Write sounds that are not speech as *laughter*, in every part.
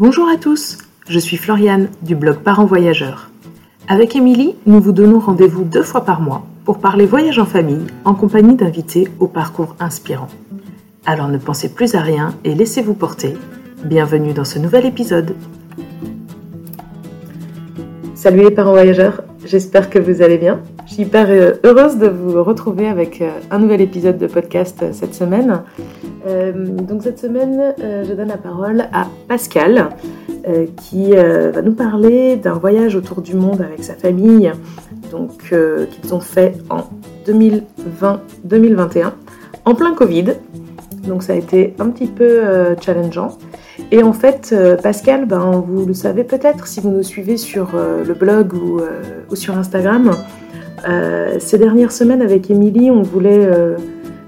Bonjour à tous, je suis Floriane du blog Parents Voyageurs. Avec Émilie, nous vous donnons rendez-vous deux fois par mois pour parler voyage en famille en compagnie d'invités au parcours inspirant. Alors ne pensez plus à rien et laissez-vous porter. Bienvenue dans ce nouvel épisode. Salut les parents voyageurs, j'espère que vous allez bien. Hyper euh, heureuse de vous retrouver avec euh, un nouvel épisode de podcast euh, cette semaine. donc cette semaine, je donne la parole à Pascal qui va nous parler d'un voyage autour du monde avec sa famille donc qu'ils ont fait en 2020-2021 en plein Covid. Donc ça a été un petit peu challengeant. Et en fait, Pascal, ben, vous le savez peut-être si vous nous suivez sur le blog ou sur Instagram, euh, ces dernières semaines avec Émilie, on voulait euh,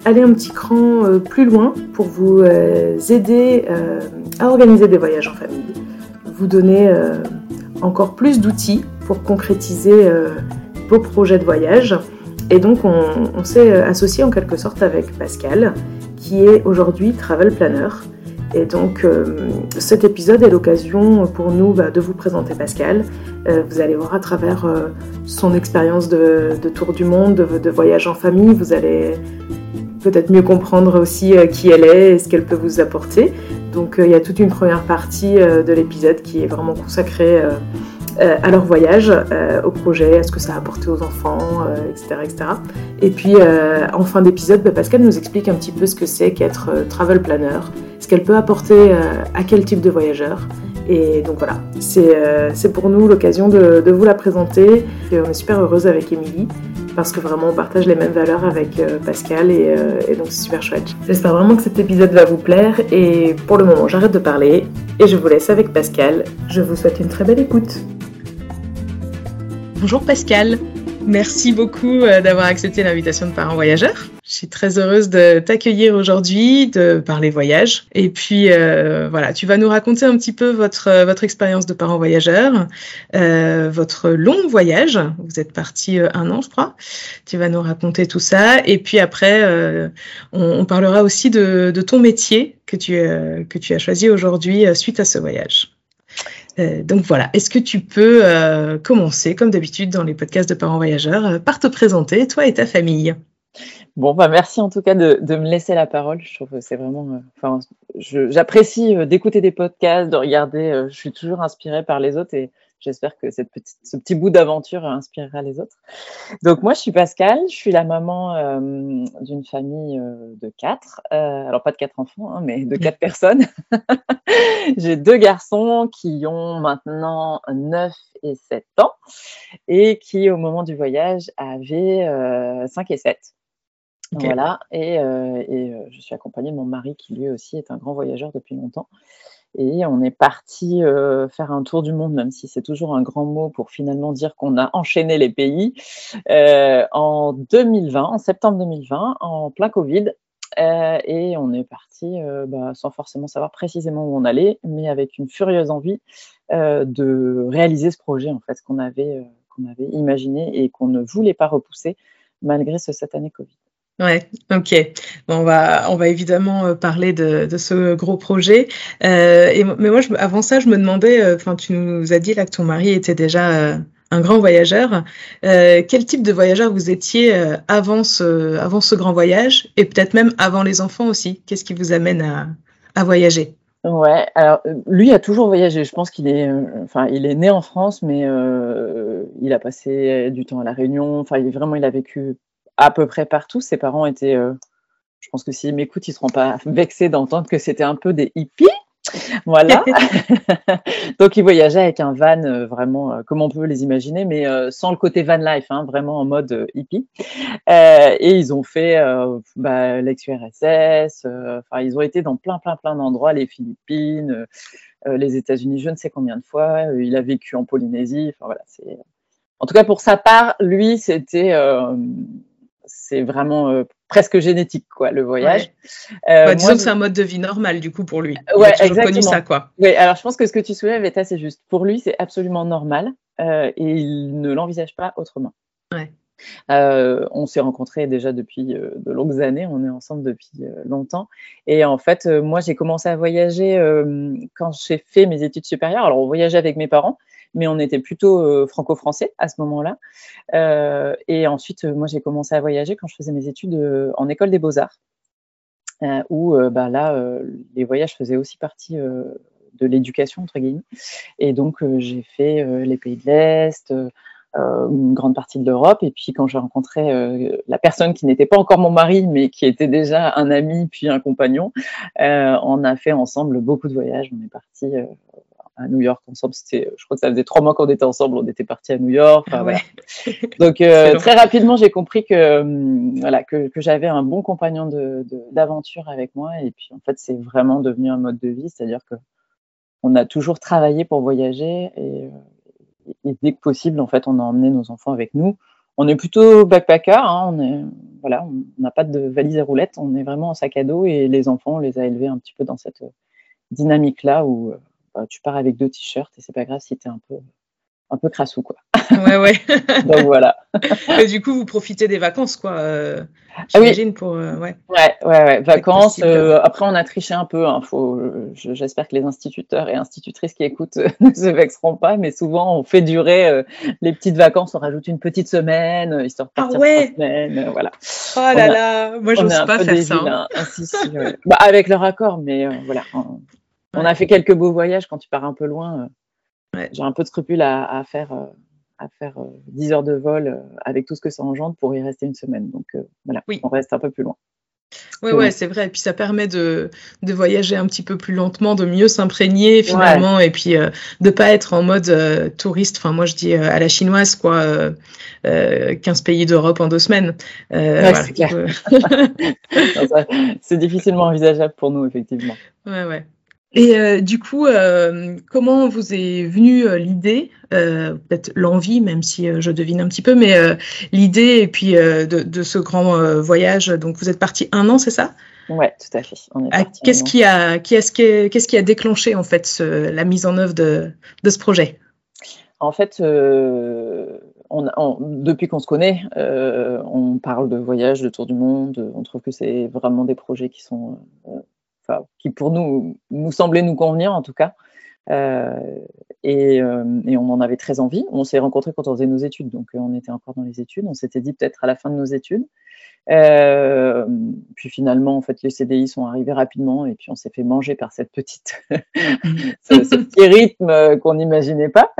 aller un petit cran euh, plus loin pour vous aider à organiser des voyages en famille, vous donner encore plus d'outils pour concrétiser vos projets de voyage. Et donc on s'est associé en quelque sorte avec Pascal, qui est aujourd'hui travel planner. Et donc, euh, cet épisode est l'occasion pour nous bah, de vous présenter Pascal. Euh, vous allez voir à travers euh, son expérience de, tour du monde, de, voyage en famille, vous allez peut-être mieux comprendre aussi qui elle est et ce qu'elle peut vous apporter. Donc, il y a toute une première partie de l'épisode qui est vraiment consacrée à leur voyage, au projet, à ce que ça a apporté aux enfants, etc., etc. Et puis, en fin d'épisode, bah, Pascal nous explique un petit peu ce que c'est qu'être travel planner ce qu'elle peut apporter euh, à quel type de voyageur. Et donc voilà, c'est euh, pour nous l'occasion de, vous la présenter. Et on est super heureuse avec Émilie parce que vraiment on partage les mêmes valeurs avec euh, Pascal et, et donc c'est super chouette. J'espère vraiment que cet épisode va vous plaire et pour le moment j'arrête de parler et je vous laisse avec Pascal. Je vous souhaite une très belle écoute. Bonjour Pascal, merci beaucoup d'avoir accepté l'invitation de Parents Voyageurs. Je suis très heureuse de t'accueillir aujourd'hui, de parler voyage. Et puis euh, voilà, tu vas nous raconter un petit peu votre euh, votre expérience de parents voyageurs, euh, votre long voyage. Vous êtes parti euh, un an, je crois. Tu vas nous raconter tout ça. Et puis après, euh, on, on, parlera aussi de, de, ton métier que tu que tu as choisi aujourd'hui suite à ce voyage. Donc voilà, est-ce que tu peux commencer, comme d'habitude dans les podcasts de parents voyageurs, par te présenter, toi et ta famille? Bon, bah merci en tout cas de, me laisser la parole. Je trouve que c'est vraiment. Euh, enfin, j'apprécie euh, d'écouter des podcasts, de regarder. Euh, je suis toujours inspirée par les autres j'espère que cette petite, ce petit bout d'aventure inspirera les autres. Donc moi, je suis Pascal. Je suis la maman d'une famille de quatre. alors pas de quatre enfants, hein, mais de quatre *laughs* personnes. *laughs* J'ai deux garçons qui ont maintenant 9 et 7 ans et qui, au moment du voyage, avaient 5 et 7. Voilà, et, euh, et euh, je suis accompagnée de mon mari qui lui aussi est un grand voyageur depuis longtemps. Et on est parti euh, faire un tour du monde, même si c'est toujours un grand mot pour finalement dire qu'on a enchaîné les pays, euh, en 2020, en septembre 2020, en plein Covid. Euh, et on est parti bah, sans forcément savoir précisément où on allait, mais avec une furieuse envie de réaliser ce projet, en fait, qu'on avait, qu'on avait imaginé et qu'on ne voulait pas repousser malgré ce cette année Covid. Ouais, ok. Bon, on va, on va évidemment euh, parler de, de ce gros projet. Euh, et, mais moi, je, avant ça, je me demandais, euh, enfin, tu nous as dit là que ton mari était déjà euh, un grand voyageur. Euh, quel type de voyageur vous étiez avant ce, avant ce grand voyage et peut-être même avant les enfants aussi? Qu'est-ce qui vous amène à, à voyager? Ouais, alors lui a toujours voyagé. Je pense qu'il est, enfin, il est né en France, mais il a passé du temps à la Réunion. Enfin, vraiment, il a vécu à peu près partout. Ses parents étaient, euh, je pense que s'ils m'écoutent, ils ne seront pas *laughs* vexés d'entendre que c'était un peu des hippies. *laughs* Voilà. *laughs* Donc, ils voyageaient avec un van euh, vraiment euh, comme on peut les imaginer, mais sans le côté van life, hein, vraiment en mode hippie. et ils ont fait bah, l'ex-URSS. Enfin, ils ont été dans plein, plein, plein d'endroits, les Philippines, les États-Unis, je ne sais combien de fois. il a vécu en Polynésie. Enfin voilà. En tout cas, pour sa part, lui, c'était c'est vraiment euh, presque génétique, quoi, le voyage. Euh, bah, disons que c'est un mode de vie normal, du coup, pour lui. Il ouais, a toujours connu ça, quoi. Oui, alors je pense que ce que tu soulèves est assez juste. Pour lui, c'est absolument normal euh, et il ne l'envisage pas autrement. Ouais. on s'est rencontrés déjà depuis de longues années, on est ensemble depuis longtemps. Et en fait, moi, j'ai commencé à voyager quand j'ai fait mes études supérieures. Alors, on voyageait avec mes parents, mais on était plutôt franco-français à ce moment-là. et ensuite, moi, j'ai commencé à voyager quand je faisais mes études en école des beaux-arts, où bah, là, les voyages faisaient aussi partie de l'éducation, entre guillemets. Et donc, j'ai fait les pays de l'Est, euh, une grande partie de l'Europe. Et puis quand j'ai rencontré euh, la personne qui n'était pas encore mon mari, mais qui était déjà un ami puis un compagnon, euh, on a fait ensemble beaucoup de voyages. On est parti à New York ensemble. C'était, je crois que ça faisait trois mois qu'on était ensemble. On était parti à New York. Enfin, voilà. Donc *laughs* très rapidement, j'ai compris que voilà que, que j'avais un bon compagnon de, d'aventure avec moi. Et puis en fait, c'est vraiment devenu un mode de vie, c'est-à-dire que on a toujours travaillé pour voyager et, et dès que possible, en fait, on a emmené nos enfants avec nous. On est plutôt backpacker, hein, on est, voilà, on n'a pas de valise à roulettes, on est vraiment en sac à dos et les enfants, on les a élevés un petit peu dans cette dynamique-là où euh, bah, tu pars avec deux t-shirts et c'est pas grave si tu es un peu, un peu crassou, quoi. Ouais, ouais. *laughs* Donc voilà. *laughs* Et du coup, vous profitez des vacances, quoi. Euh, ah J'imagine pour. Euh, ouais. ouais. Ouais, ouais, Vacances. Euh, après, on a triché un peu. Hein, J'espère que les instituteurs et institutrices qui écoutent *laughs* ne se vexeront pas, mais souvent, on fait durer les petites vacances. On rajoute une petite semaine, histoire de partir ah ouais. trois semaines. voilà. Oh là là, moi, je n'ose pas faire ça. Hein. Bah, avec leur accord, mais voilà. On, on a fait quelques beaux voyages quand tu pars un peu loin. J'ai un peu de scrupule à, faire à faire 10 euh, heures de vol euh, avec tout ce que ça engendre pour y rester une semaine. Donc euh, voilà, on reste un peu plus loin. Oui, ouais, c'est vrai. Et puis ça permet de, de, voyager un petit peu plus lentement, de mieux s'imprégner finalement, et puis de de pas être en mode touriste. Enfin, moi je dis à la chinoise, quoi, 15 pays d'Europe en deux semaines. c'est clair. *laughs* c'est difficilement envisageable pour nous, effectivement. Ouais, ouais. Et euh, du coup, euh, comment vous est venue euh, l'idée, peut-être l'envie, même si je devine un petit peu, mais l'idée et puis de, ce grand voyage? Donc, vous êtes parti un an, c'est ça? Oui, tout à fait. Ah, qu'est-ce qui a, qu'est-ce qui, qui a déclenché en fait la mise en œuvre de, ce projet? En fait, on, depuis qu'on se connaît, on parle de voyage, de tour du monde. On trouve que c'est vraiment des projets qui sont qui pour nous nous semblait nous convenir en tout cas. Euh, et, euh, et, on en avait très envie. On s'est rencontrés quand on faisait nos études, donc euh, on était encore dans les études. On s'était dit peut-être à la fin de nos études. puis finalement, en fait, les CDI sont arrivés rapidement et puis on s'est fait manger par cette petite, *laughs* ce, petit rythme qu'on n'imaginait pas.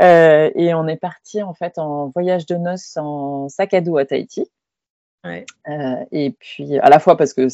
et on est parti en fait en voyage de noces en sac à dos à Tahiti. Euh, et puis, à la fois parce que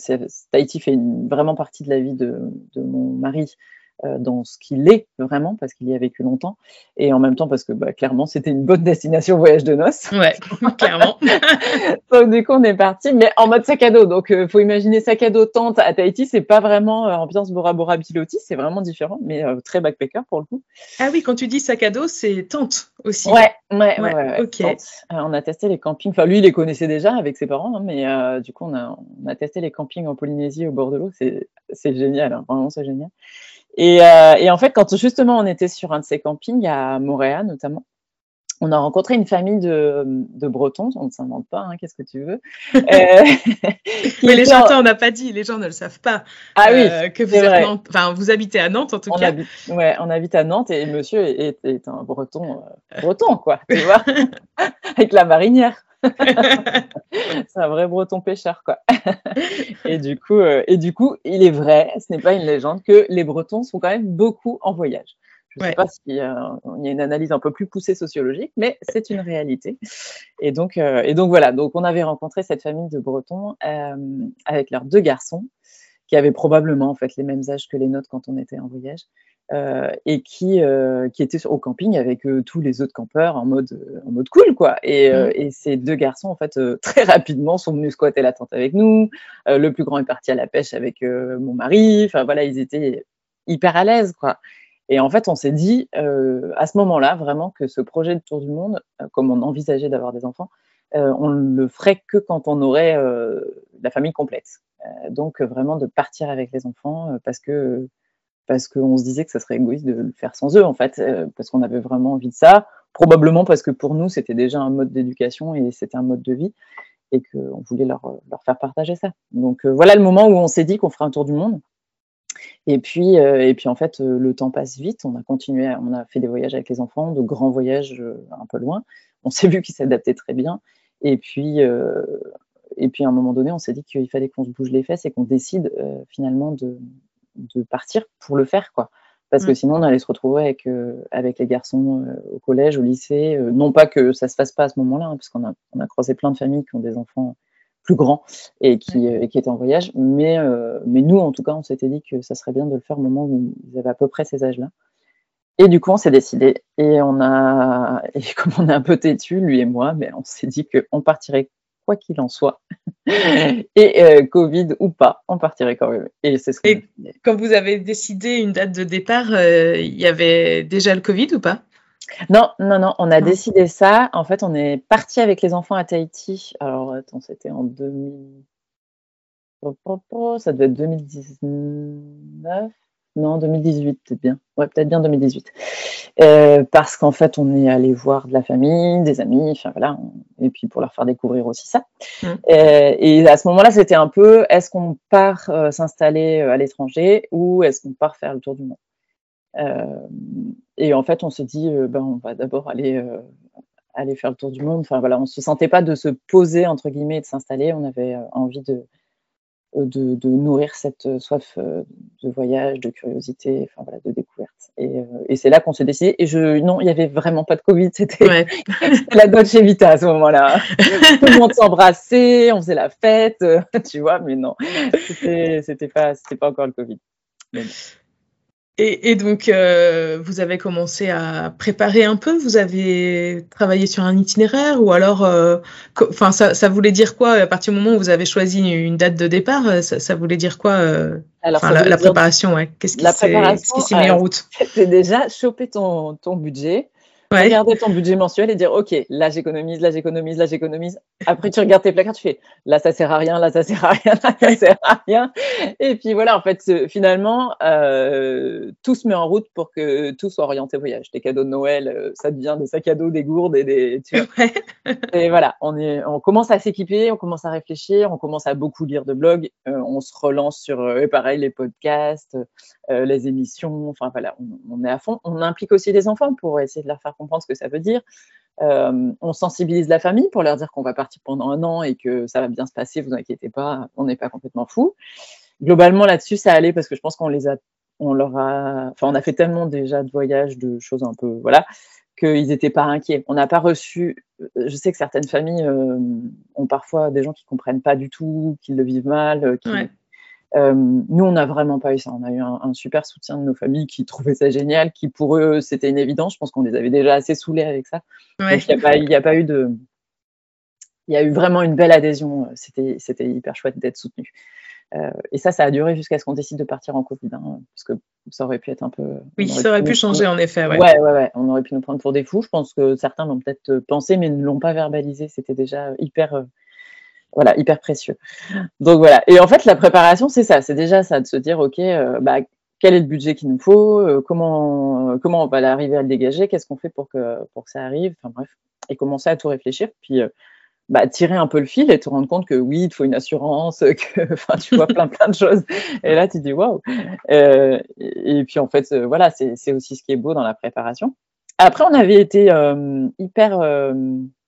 Tahiti fait vraiment partie de la vie de, de mon mari, dans ce qu'il est vraiment, parce qu'il y a vécu longtemps, et en même temps parce que bah, clairement c'était une bonne destination *laughs* voyage de noces. Ouais, *laughs* clairement. *laughs* donc du coup on est parti, mais en mode sac à dos. Donc il euh, faut imaginer sac à dos tente à Tahiti, c'est pas vraiment ambiance Bora Bora Piloti, c'est vraiment différent, mais très backpacker pour le coup. Ah oui, quand tu dis sac à dos, c'est tente aussi. Ouais, ouais, ouais. ok. on a testé les campings. Enfin lui il les connaissait déjà avec ses parents, hein, mais du coup on a, on a testé les campings en Polynésie au bord de l'eau. C'est génial, hein. vraiment c'est génial. Et, euh, et, en fait, quand justement on était sur un de ces campings à Montréal notamment, on a rencontré une famille de, de Bretons, on ne s'invente pas, hein, qu'est-ce que tu veux. *laughs* Euh, Mais les gens, on n'a pas dit, les gens ne le savent pas. Ah oui, euh, que vous, êtes enfin, vous habitez à Nantes en tout on cas. Habite, ouais, on habite à Nantes et monsieur est, est un Breton, Breton quoi, tu vois, *laughs* avec la marinière. *laughs* c'est un vrai breton pêcheur, quoi. *laughs* et, du coup, euh, et du coup, il est vrai, ce n'est pas une légende, que les Bretons sont quand même beaucoup en voyage. Je ne sais pas s'il y, a une analyse un peu plus poussée sociologique, mais c'est une réalité. Et donc, euh, et donc voilà, donc on avait rencontré cette famille de Bretons euh, avec leurs deux garçons qui avaient probablement en fait les mêmes âges que les nôtres quand on était en voyage. Euh, et qui, euh, qui était au camping avec euh, tous les autres campeurs en mode, en mode cool, quoi. Et, mmh. et ces deux garçons, en fait, *laughs* très rapidement, sont venus squatter la tente avec nous. le plus grand est parti à la pêche avec mon mari. Enfin, voilà, ils étaient hyper à l'aise, quoi. Et en fait, on s'est dit à ce moment-là vraiment que ce projet de tour du monde, comme on envisageait d'avoir des enfants, on le ferait que quand on aurait la famille complète. donc vraiment de partir avec les enfants parce que parce qu'on se disait que ça serait égoïste de le faire sans eux, en fait, euh, parce qu'on avait vraiment envie de ça, probablement parce que pour nous, c'était déjà un mode d'éducation et c'était un mode de vie et qu'on voulait leur, leur, faire partager ça. Donc voilà le moment où on s'est dit qu'on ferait un tour du monde. Et puis, et puis en fait, le temps passe vite. On a continué, on a fait des voyages avec les enfants, de grands voyages un peu loin. On s'est vu qu'ils s'adaptaient très bien. Et puis, et puis à un moment donné, on s'est dit qu'il fallait qu'on se bouge les fesses et qu'on décide finalement de, de, partir pour le faire, quoi. Parce que mm. sinon, on allait se retrouver avec, avec les garçons au collège, au lycée. non pas que ça se fasse pas à ce moment-là, hein, parce qu'on a, on a croisé plein de familles qui ont des enfants plus grands et qui, qui étaient en voyage. Mais, mais nous, en tout cas, on s'était dit que ça serait bien de le faire au moment où ils avaient à peu près ces âges-là. Et du coup, on s'est décidé. Et on a, *laughs* et comme on est un peu têtu, lui et moi, mais on s'est dit qu'on partirait quoi qu'il en soit. *laughs* et euh, Covid ou pas, on partirait quand même. Et c'est ce Et quand vous avez décidé une date de départ, euh, il y avait déjà le Covid ou pas? Non, non, non, on a décidé ça. En fait, on est parti avec les enfants à Tahiti. Alors, attends, c'était en 2000. Ça devait être 2019. Non, 2018, peut-être bien. Ouais, peut-être bien 2018. Euh, parce qu'en fait, on est allé voir de la famille, des amis, enfin voilà, et puis pour leur faire découvrir aussi ça. Mmh. Euh, et à ce moment-là, c'était un peu, est-ce qu'on part euh, s'installer à l'étranger ou est-ce qu'on part faire le tour du monde? Et en fait, on se dit, ben, on va d'abord aller aller faire le tour du monde. Enfin voilà, on se sentait pas de se poser entre guillemets et de s'installer. On avait envie de de, nourrir cette euh, soif euh, de voyage, de curiosité, enfin voilà, de découverte. Et, euh, et c'est là qu'on s'est décidé. Et je, non, il n'y avait vraiment pas de Covid. *laughs* C'était la Dolce Vita à ce moment-là. *laughs* Tout le monde s'embrassait, on faisait la fête, *laughs* tu vois. Mais non, c'était pas, c'était pas encore le Covid. Et, donc, euh, vous avez commencé à préparer un peu Vous avez travaillé sur un itinéraire Ou alors, euh, enfin, ça, ça, voulait dire quoi à partir du moment où vous avez choisi une date de départ euh, ça, ça voulait dire quoi alors, la, la, préparation, ouais. Qu'est-ce qui s'est mis en route? C'est déjà choper ton, ton budget, Regarder ton budget mensuel et dire, OK, là j'économise, là j'économise, là j'économise. Après, tu regardes tes placards, tu fais, là ça sert à rien, là ça sert à rien, là ça sert à rien. Et puis voilà, en fait, finalement, euh, tout se met en route pour que tout soit orienté voyage. Tes cadeaux de Noël, euh, ça devient des sacs à dos, des gourdes et des. Tu vois. et voilà, on, est, on commence à s'équiper, on commence à réfléchir, on commence à beaucoup lire de blogs, euh, on se relance sur, euh, pareil, les podcasts, les émissions, enfin voilà, on, est à fond. On implique aussi les enfants pour essayer de leur faire comprendre ce que ça veut dire. Euh, on sensibilise la famille pour leur dire qu'on va partir pendant un an et que ça va bien se passer, vous inquiétez pas, on n'est pas complètement fou. Globalement là-dessus, ça allait parce que je pense qu'on les a, on leur a, enfin on a fait tellement déjà de voyages, de choses un peu, voilà, qu'ils n'étaient pas inquiets. On n'a pas reçu, je sais que certaines familles euh, ont parfois des gens qui comprennent pas du tout, qui le vivent mal, euh, qui, euh, nous, on n'a vraiment pas eu ça. On a eu un, super soutien de nos familles qui trouvaient ça génial, qui pour eux, c'était une évidence. Je pense qu'on les avait déjà assez saoulés avec ça. Donc, il n'y a, pas eu de. Il y a eu vraiment une belle adhésion. C'était, hyper chouette d'être soutenu. Euh, et ça, ça a duré jusqu'à ce qu'on décide de partir en Covid, hein, parce que ça aurait pu être un peu. Oui, ça aurait pu, changer en effet. Ouais. ouais. ouais, On aurait pu nous prendre pour des fous. Je pense que certains l'ont peut-être pensé, mais ne l'ont pas verbalisé. C'était déjà hyper euh, voilà, hyper précieux. Donc voilà. Et en fait, la préparation, c'est ça. C'est déjà ça, de se dire, OK, euh, bah, quel est le budget qu'il nous faut euh, comment, euh, comment on va arriver à le dégager Qu'est-ce qu'on fait pour que, pour que ça arrive Enfin bref. Et commencer à tout réfléchir. Puis bah, tirer un peu le fil et te rendre compte que oui, il te faut une assurance, *laughs* que enfin, tu vois plein, plein de choses. Et là, tu dis waouh. Et, et, puis en fait, voilà, c'est aussi ce qui est beau dans la préparation. Après, on avait été hyper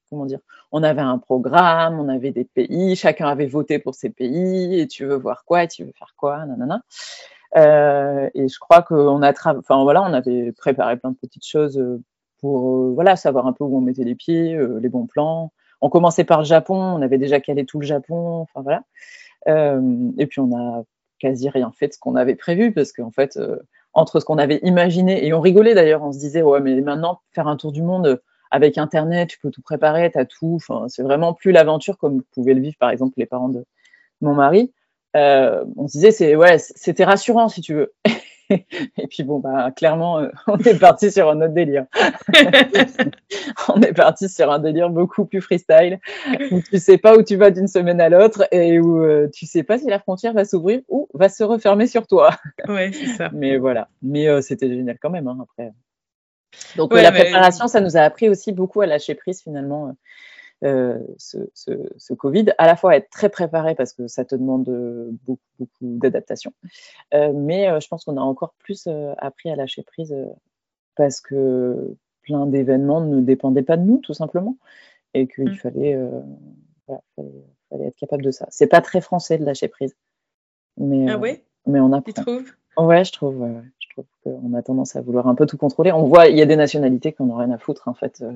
comment dire, on avait un programme, on avait des pays, chacun avait voté pour ses pays, et tu veux voir quoi, et tu veux faire quoi, nanana. Euh, et je crois qu'on on avait préparé plein de petites choses euh, pour euh, voilà savoir un peu où on mettait les pieds, les bons plans. On commençait par le Japon, on avait déjà calé tout le Japon, enfin voilà. Et puis on a quasi rien fait de ce qu'on avait prévu parce qu'en fait entre ce qu'on avait imaginé et on rigolait d'ailleurs, on se disait ouais mais maintenant faire un tour du monde avec Internet, tu peux tout préparer, tu as tout. Enfin, c'est vraiment plus l'aventure comme pouvaient le vivre, par exemple, les parents de mon mari. Euh, on se disait, c'est ouais, c'était rassurant si tu veux. *laughs* Et puis bon, bah clairement, euh, *laughs* on est parti sur un autre délire. *laughs* on est parti sur un délire beaucoup plus freestyle, où tu sais pas où tu vas d'une semaine à l'autre et où euh, tu sais pas si la frontière va s'ouvrir ou va se refermer sur toi. Ouais, c'est ça. Mais voilà. Mais euh, c'était génial quand même. Hein, après, Donc la préparation, ça nous a appris aussi beaucoup à lâcher prise finalement. ce, ce, Covid, à la fois être très préparé parce que ça te demande beaucoup, beaucoup d'adaptation, mais je pense qu'on a encore plus appris à lâcher prise parce que plein d'événements ne dépendaient pas de nous, tout simplement, et qu'il mmh. fallait, fallait, être capable de ça. C'est pas très français de lâcher prise. Mais, ah ouais? Mais on apprend. Tu trouves? Ouais, je trouve. Trouve qu'on a tendance à vouloir un peu tout contrôler. On voit, il y a des nationalités qui n'ont rien à foutre, en fait, euh,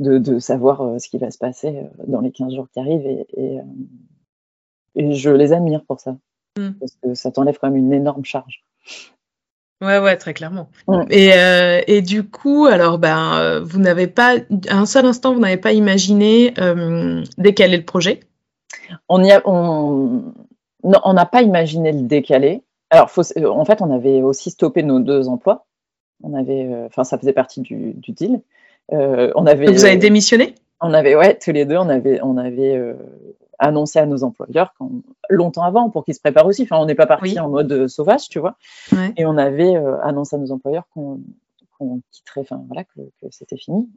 de, de, savoir euh, ce qui va se passer euh, dans les 15 jours qui arrivent. Et, et, je les admire pour ça. Hmm. Parce que ça t'enlève quand même une énorme charge. Ouais, ouais, très clairement. Et, et, du coup, alors, ben, vous n'avez pas, à un seul instant, vous n'avez pas imaginé décaler le projet? On on, on n'a pas imaginé le décaler. Alors, euh, en fait, on avait aussi stoppé nos deux emplois. On avait, euh, enfin, ça faisait partie du, deal. Euh, on avait. Vous avez démissionné? On avait, ouais, tous les deux, on avait, on avait annoncé à nos employeurs longtemps avant pour qu'ils se préparent aussi. Enfin, on n'est pas parti en mode sauvage, tu vois. Et on avait annoncé à nos employeurs qu'on quitterait, enfin voilà, que, que c'était fini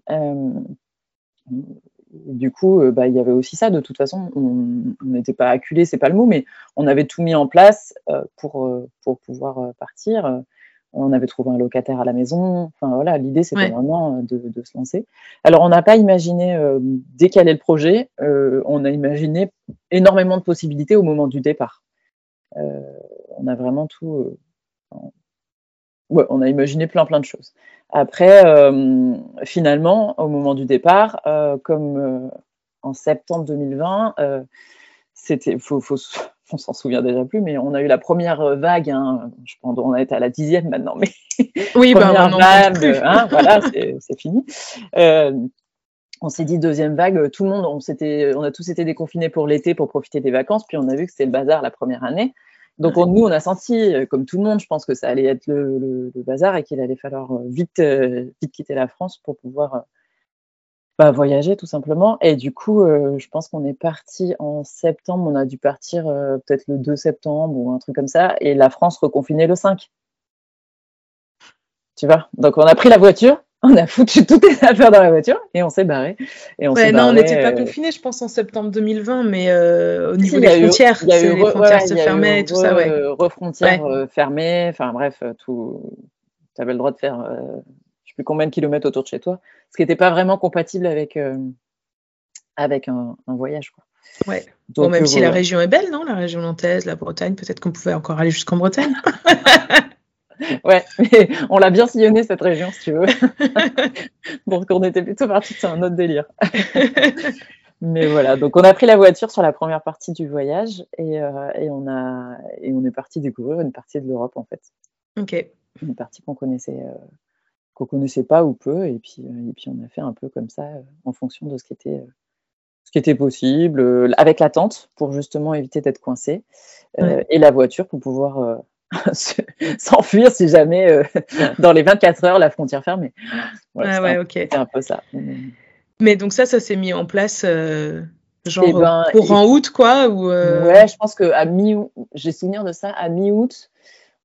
du coup, euh, bah, il y avait aussi ça. De toute façon, on n'était pas acculé, c'est pas le mot, mais on avait tout mis en place euh, pour, euh, pour pouvoir partir. On avait trouvé un locataire à la maison. Enfin voilà, l'idée c'était vraiment de, se lancer. Alors on n'a pas imaginé décaler le projet. on a imaginé énormément de possibilités au moment du départ. on a vraiment tout. on a imaginé plein plein de choses. Après, euh, finalement, au moment du départ, euh, comme euh, en septembre 2020, c'était, faut, *laughs* on s'en souvient déjà plus, mais on a eu la première vague. Hein, je pense, on est à la dixième maintenant, mais *laughs* oui, bah, première vague, hein, voilà, *laughs* c'est fini. on s'est dit deuxième vague, tout le monde, on, on a tous été déconfinés pour l'été pour profiter des vacances, puis on a vu que c'était le bazar la première année. Donc nous, on a senti, euh, comme tout le monde, je pense que ça allait être le, bazar et qu'il allait falloir euh, vite, euh, vite quitter la France pour pouvoir bah, voyager tout simplement. Et du coup, je pense qu'on est parti en septembre. On a dû partir peut-être le 2 septembre ou un truc comme ça. Et la France reconfinait le 5. Tu vois? Donc on a pris la voiture on a foutu toutes les affaires dans la voiture et on s'est barré. Et on ouais, non, on n'était pas euh, confinés, je pense, en septembre 20avent mais euh, au niveau des frontières, y eu, les frontières se fermaient, tout ça, ouais. Refrontières euh, fermées, enfin bref, tout. Tu avais le droit de faire, je ne sais plus combien de kilomètres autour de chez toi, ce qui n'était pas vraiment compatible avec, avec un, voyage. Quoi. Ouais. bon, même si la région est belle, non La région nantaise, la Bretagne, peut-être qu'on pouvait encore aller jusqu'en Bretagne. *laughs* ouais, *laughs* mais on l'a bien sillonné cette région, si tu veux. *laughs* donc on était plutôt parti c'est un autre délire. *laughs* mais voilà, donc on a pris la voiture sur la première partie du voyage et, euh, et on, a, et on est parti découvrir une partie de l'Europe en fait. Ok. Une partie qu'on connaissait, euh, qu'on connaissait pas ou peu, et puis, euh, et puis on a fait un peu comme ça en fonction de ce qui était ce qui était possible, avec la tente pour justement éviter d'être coincé, et la voiture pour pouvoir *laughs* s'enfuir si jamais euh, *laughs* dans les 24 heures la frontière fermée. ah ouais, ok. Un peu ça. Mais donc ça, ça s'est mis en place euh, genre eh ben, pour en août quoi ou euh Ouais, je pense que à mi j'ai souvenir de ça à mi-août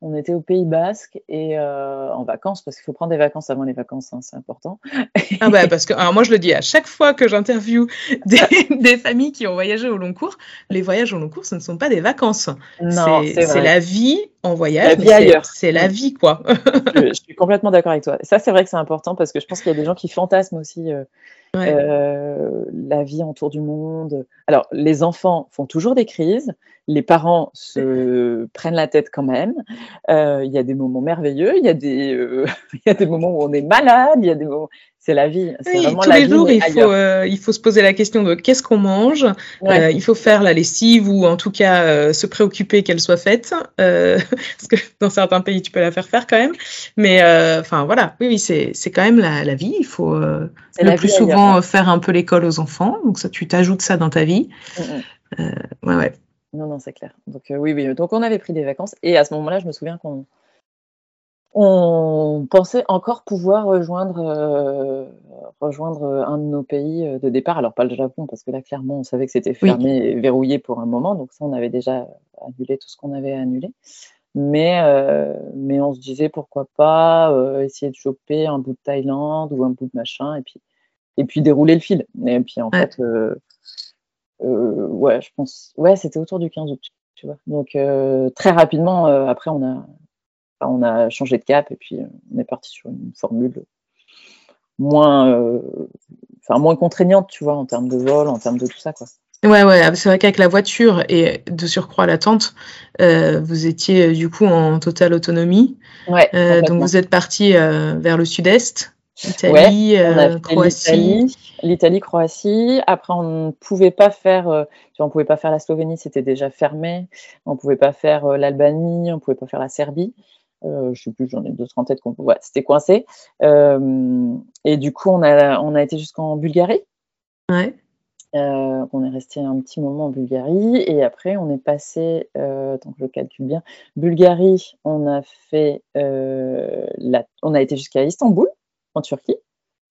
on était au Pays Basque et euh, en vacances, parce qu'il faut prendre des vacances avant les vacances, hein, c'est important. *laughs* ah bah parce que alors moi je le dis à chaque fois que j'interviewe *laughs* des, familles qui ont voyagé au long cours, les voyages au long cours, ce ne sont pas des vacances. c'est la vie en voyage. C'est la vie quoi. je, suis complètement d'accord avec toi. Ça c'est vrai que c'est important parce que je pense qu'il y a des gens qui fantasment aussi. Euh, euh, la vie autour du monde. Alors, les enfants font toujours des crises, les parents se *laughs* prennent la tête quand même. Euh, il y a des moments merveilleux, il y, euh, *laughs* y a des moments où on est malade, il y a des moments c'est la vie. tous les jours, il faut, euh, il faut se poser la question de qu'est-ce qu'on mange. Euh, il faut faire la lessive ou en tout cas euh, se préoccuper qu'elle soit faite. *laughs* parce que dans certains pays, tu peux la faire faire quand même. Mais enfin voilà, oui, oui, c'est, quand même la, la, vie. Il faut le plus souvent faire un peu l'école aux enfants. Donc ça, tu t'ajoutes ça dans ta vie. Mm, mm. ouais, ouais. Non, non, c'est clair. Donc oui, oui. Donc on avait pris des vacances et à ce moment-là, je me souviens qu'on on pensait encore pouvoir rejoindre, euh, rejoindre un de nos pays euh, de départ. Alors, pas le Japon, parce que là, clairement, on savait que c'était fermé et verrouillé pour un moment. Donc, ça, on avait déjà annulé tout ce qu'on avait annulé. Mais, mais on se disait pourquoi pas essayer de choper un bout de Thaïlande ou un bout de machin et puis, et puis dérouler le fil. Et puis en fait, ouais, je pense, ouais, c'était autour du 15 août, tu vois. Donc très rapidement, après, on a, on a changé de cap et puis on est parti sur une formule moins, enfin moins contraignante, tu vois, en termes de vol, en termes de tout ça, quoi. Ouais, ouais, c'est vrai qu'avec la voiture et de surcroît la tente, euh, vous étiez du coup en totale autonomie. Ouais, euh, donc vous êtes parti euh, vers le sud-est, Italie, Croatie. L'Italie, Croatie. Après, on ne pouvait pas faire, on pouvait pas faire la Slovénie, c'était déjà fermé. On pouvait pas faire l'Albanie, on pouvait pas faire la Serbie. Euh, je sais plus, j'en ai d'autres en tête qu'on ouais, c'était coincé. et du coup, on a, on a été jusqu'en Bulgarie. Ouais. Euh, on est resté un petit moment en Bulgarie et après on est passé, euh, tant que je calcule bien, Bulgarie, on a fait, euh, la, on a été jusqu'à Istanbul, en Turquie.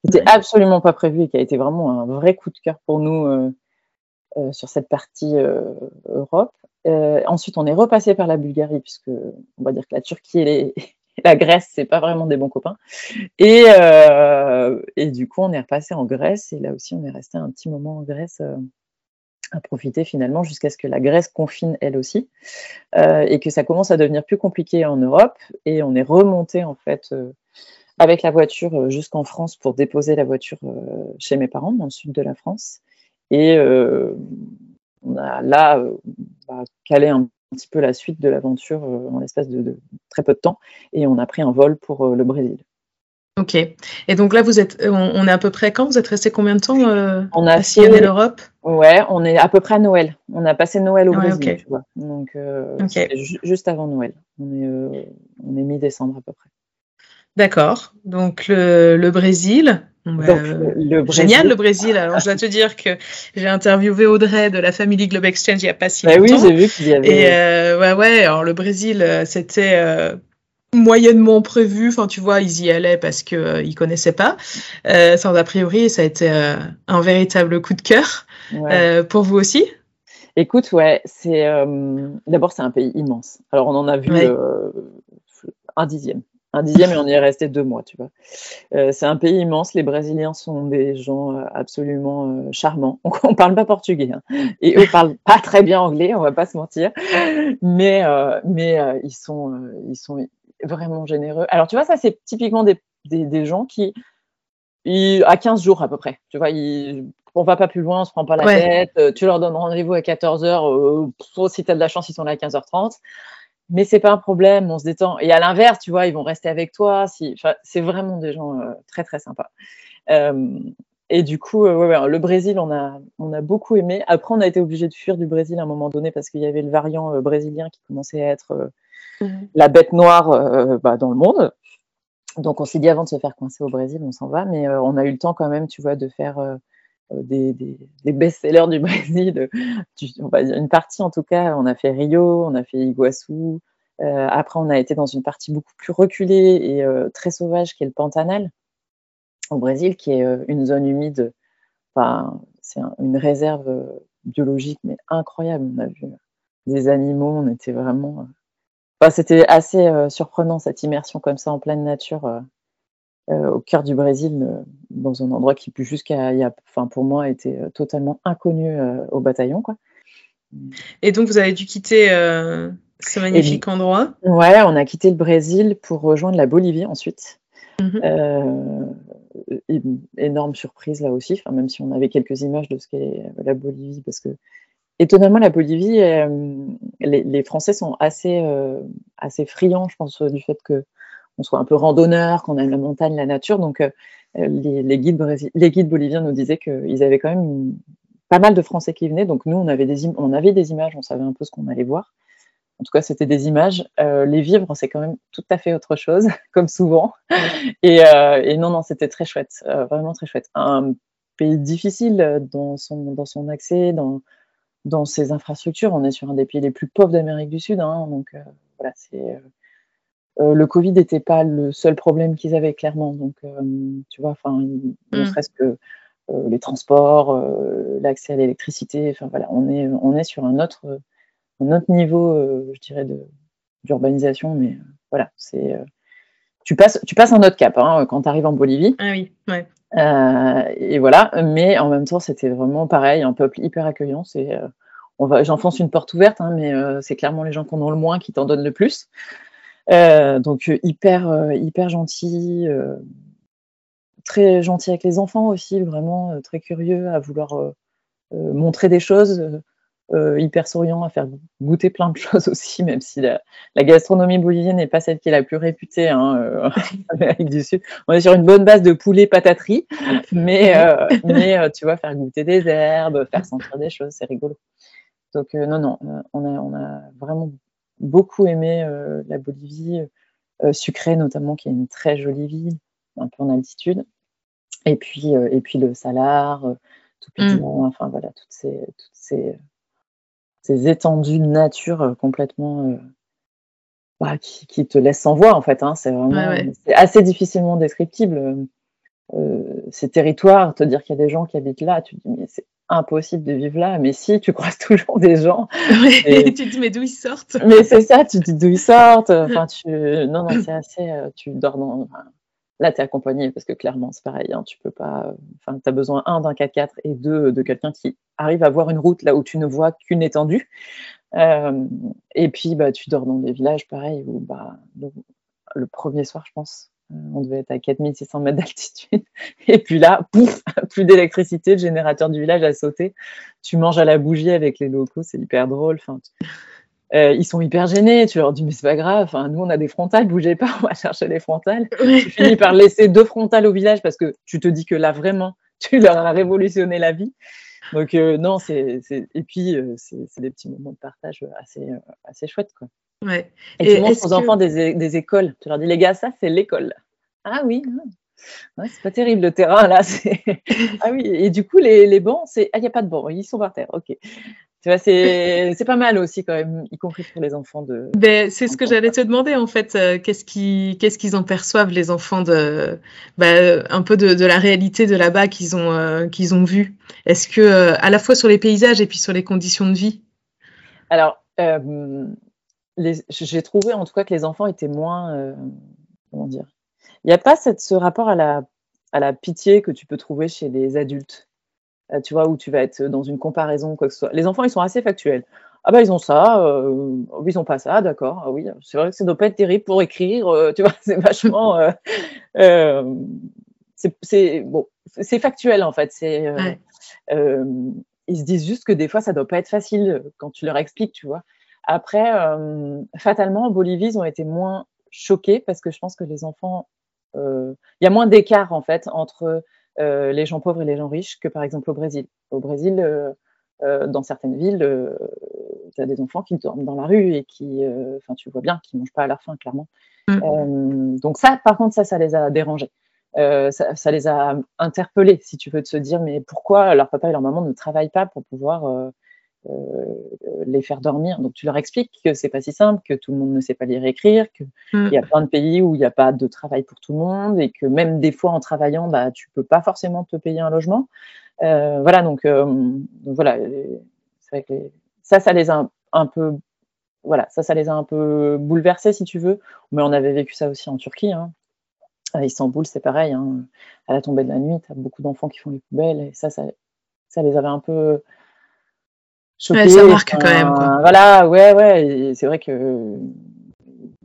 C'était absolument pas prévu et qui a été vraiment un vrai coup de cœur pour nous sur cette partie Europe. Ensuite, on est repassé par la Bulgarie puisque on va dire que la Turquie est, *laughs* la Grèce, c'est pas vraiment des bons copains. Et, euh, et, du coup, on est repassé en Grèce et là aussi, on est resté un petit moment en Grèce euh, à profiter finalement jusqu'à ce que la Grèce confine elle aussi euh, et que ça commence à devenir plus compliqué en Europe. Et on est remonté en fait avec la voiture jusqu'en France pour déposer la voiture chez mes parents dans le sud de la France. Et on a là bah, calé un petit peu la suite de l'aventure euh, en l'espace de, très peu de temps et on a pris un vol pour euh, le Brésil. Ok. Et donc là, vous êtes, on, est à peu près quand? Vous êtes resté combien de temps euh, On a sillonné l'Europe? Ouais, on est à peu près à Noël. On a passé Noël au Brésil, tu vois. Donc juste avant Noël. On est, on est mi-décembre à peu près. D'accord. Donc le, le Brésil. Bah, le Génial le Brésil. Alors je dois te dire que j'ai interviewé Audrey de la Family Globe Exchange il n'y a pas si bah longtemps. Oui, j'ai vu qu'il y avait. Et euh, ouais, ouais. Alors le Brésil, euh, c'était euh, moyennement prévu. Enfin, tu vois, ils y allaient parce que euh, ils connaissaient pas. Euh, sans a priori, ça a été un véritable coup de cœur. Ouais. pour vous aussi. Écoute, ouais, c'est d'abord c'est un pays immense. Alors on en a vu ouais. un dixième un dixième et on y est resté deux mois, tu vois. Euh, c'est un pays immense. Les Brésiliens sont des gens euh, absolument euh, charmants. *laughs* On, ne parle pas portugais hein. et eux parlent pas très bien anglais, on va pas se mentir, mais mais ils sont ils sont vraiment généreux. Alors tu vois, ça c'est typiquement des, des, des, gens qui à 15 jours à peu près. Tu vois, ils, on va pas plus loin, on se prend pas la tête. Tu leur donnes rendez-vous à 14 h si tu as de la chance, ils sont là à 15h30 mais c'est pas un problème, on se détend. Et à l'inverse, tu vois, ils vont rester avec toi. Si, c'est vraiment des gens euh, très très sympas. Euh, et du coup, euh, ouais, ouais, le Brésil, on a, on a beaucoup aimé. Après, on a été obligé de fuir du Brésil à un moment donné parce qu'il y avait le variant brésilien qui commençait à être mmh. la bête noire bah, dans le monde. Donc, on s'est dit avant de se faire coincer au Brésil, on s'en va. Mais on a eu le temps quand même, tu vois, de faire des, des, best-sellers du *laughs* Brésil. une partie en tout cas, on a fait Rio, on a fait Iguaçu. Euh, après, on a été dans une partie beaucoup plus reculée et euh, très sauvage qui est le Pantanal au Brésil, qui est euh, une zone humide. C'est une réserve biologique mais incroyable. On a vu des animaux, on était vraiment. C'était assez surprenant cette immersion comme ça en pleine nature euh, au cœur du Brésil, euh, dans un endroit qui, jusqu'à, enfin, pour moi, était euh, totalement inconnu au bataillon. Quoi. Et donc, vous avez dû quitter ce magnifique endroit? Ouais, on a quitté le Brésil pour rejoindre la Bolivie ensuite. Mmh énorme surprise là aussi, enfin, même si on avait quelques images de ce qu'est la Bolivie, parce que étonnamment, la Bolivie, les, les, Français sont assez, assez friands, je pense, du fait que on soit un peu randonneur, qu'on aime la montagne, la nature. Donc, euh, les, guides les, guides boliviens nous disaient qu'ils avaient quand même pas mal de Français qui venaient. Donc, nous, on avait des, on avait des images, on savait un peu ce qu'on allait voir. En tout cas, c'était des images. Euh, les vivres, c'est quand même tout à fait autre chose, *laughs* comme souvent. Et, euh, et non, non, c'était très chouette, vraiment très chouette. Un pays difficile dans son, dans son accès, dans, dans ses infrastructures. On est sur un des pays les plus pauvres d'Amérique du Sud. Hein, donc, voilà, c'est euh, le Covid n'était pas le seul problème qu'ils avaient clairement. Donc, euh, tu vois, enfin, ne mm. serait-ce que euh, les transports, l'accès à l'électricité. Enfin voilà, on est on est sur un autre un autre niveau, je dirais d'urbanisation, mais voilà, c'est tu passes, tu passes un autre cap hein, quand tu arrives en Bolivie. Ah oui, ouais. et voilà, mais en même temps, c'était vraiment pareil, un peuple hyper accueillant. C'est, on va, j'enfonce une porte ouverte, hein, mais c'est clairement les gens qui en ont le moins qui t'en donnent le plus. Donc hyper, hyper gentil, très gentil avec les enfants aussi, vraiment très curieux à vouloir montrer des choses. Euh, hyper souriant, à faire goûter plein de *laughs* choses aussi, même si la, gastronomie bolivienne n'est pas celle qui est la plus réputée hein, euh, *laughs* en Amérique du Sud. On est sur une bonne base de poulet pataterie, mais, euh, mais tu vois, faire goûter des herbes, faire sentir des choses, c'est rigolo. Donc non, non, on a, on a vraiment beaucoup aimé la Bolivie, sucrée notamment, qui est une très jolie ville, un peu en altitude. Et puis, et puis le Salar, tout mmh. enfin voilà, toutes ces, toutes ces ces étendues de nature euh, complètement euh, bah, qui, te laissent sans voix en fait. Hein. C'est vraiment assez difficilement descriptible. Euh, ces territoires, te dire qu'il y a des gens qui habitent là, tu te dis mais c'est impossible de vivre là. Mais si, tu croises *laughs* toujours des gens. et... *laughs* tu te dis mais d'où ils sortent? Mais c'est ça, tu te dis d'où ils sortent. Enfin, tu... Non, non, c'est assez. Tu dors dans. Là, tu es accompagné parce que clairement, c'est pareil. Hein, tu peux pas. Enfin, tu as besoin, un, d'un 4x4 et deux, de quelqu'un qui arrive à voir une route là où tu ne vois qu'une étendue. Euh, et puis, bah, tu dors dans des villages, pareil, où bah, le, premier soir, je pense, euh, on devait être à 4600 mètres d'altitude. *laughs* Et puis là, pouf, *laughs* plus d'électricité, le générateur du village a sauté. Tu manges à la bougie avec les locaux, c'est hyper drôle. Enfin, euh, ils sont hyper gênés. Tu leur dis, mais c'est pas grave. Enfin, nous, on a des frontales, bougez pas, *laughs* on va chercher les frontales. tu finis par laisser deux frontales au village parce que tu te dis que là, vraiment, tu leur as révolutionné la vie. Donc, euh, non, c'est. Et puis, euh, c'est des petits moments de partage assez, assez chouettes, quoi. Ouais. Et, tu montres aux enfants des, des, écoles. Tu leur dis, les gars, ça, c'est l'école. Ah oui, ouais, c'est pas terrible le terrain là. *laughs* ah oui, et du coup, les, les bancs, c'est. Ah, il n'y a pas de bancs, ils sont par terre, ok. Tu vois, *laughs* c'est pas mal aussi quand même, y compris pour les enfants de. Ben, c'est ce que j'allais te demander en fait. Euh, qu'est-ce qu'ils en perçoivent les enfants de, ben, un peu de, de, la réalité de là-bas qu'ils ont euh, qu'ils ont vu. Est-ce que euh, à la fois sur les paysages et puis sur les conditions de vie? Alors, j'ai trouvé en tout cas que les enfants étaient moins, comment dire. Il n'y a pas cette, ce rapport à la à la pitié que tu peux trouver chez les adultes. Euh, tu vois, où tu vas être dans une comparaison, quoi que ce soit. Les enfants, ils sont assez factuels. Ah bah ils ont ça, euh, ils ont pas ça, d'accord. Ah oui, c'est vrai que ça doit pas être terrible pour écrire, euh, tu vois, *laughs* c'est vachement, euh, c'est bon, c'est factuel en fait. C'est, ils se disent juste que des fois ça doit pas être facile quand tu leur expliques, tu vois. Après, fatalement, en Bolivie, ils ont été moins choqués parce que je pense que les enfants, il y a moins d'écart en fait entre euh, les gens pauvres et les gens riches que par exemple au Brésil. Au Brésil, euh, euh, dans certaines villes, tu as des enfants qui dorment dans la rue et qui, enfin, tu vois bien, qui mangent pas à leur faim, clairement. Mm. donc ça, par contre, ça, ça les a dérangés. ça, ça, les a interpellés, si tu veux, de se dire, mais pourquoi leur papa et leur maman ne travaillent pas pour pouvoir euh, les faire dormir. Donc tu leur expliques que c'est pas si simple, que tout le monde ne sait pas lire et écrire, qu'il mm. y a plein de pays où il n'y a pas de travail pour tout le monde et que même des fois en travaillant, bah, tu peux pas forcément te payer un logement. Euh, voilà, donc, euh, voilà, vrai que ça, ça les a un, peu, voilà, ça, ça les a un peu bouleversés si tu veux. Mais on avait vécu ça aussi en Turquie. Hein. À Istanbul, c'est pareil. Hein. À la tombée de la nuit, tu as beaucoup d'enfants qui font les poubelles et ça, ça, ça les avait un peu ça marque quand même. Quoi. Voilà, ouais, ouais. C'est vrai que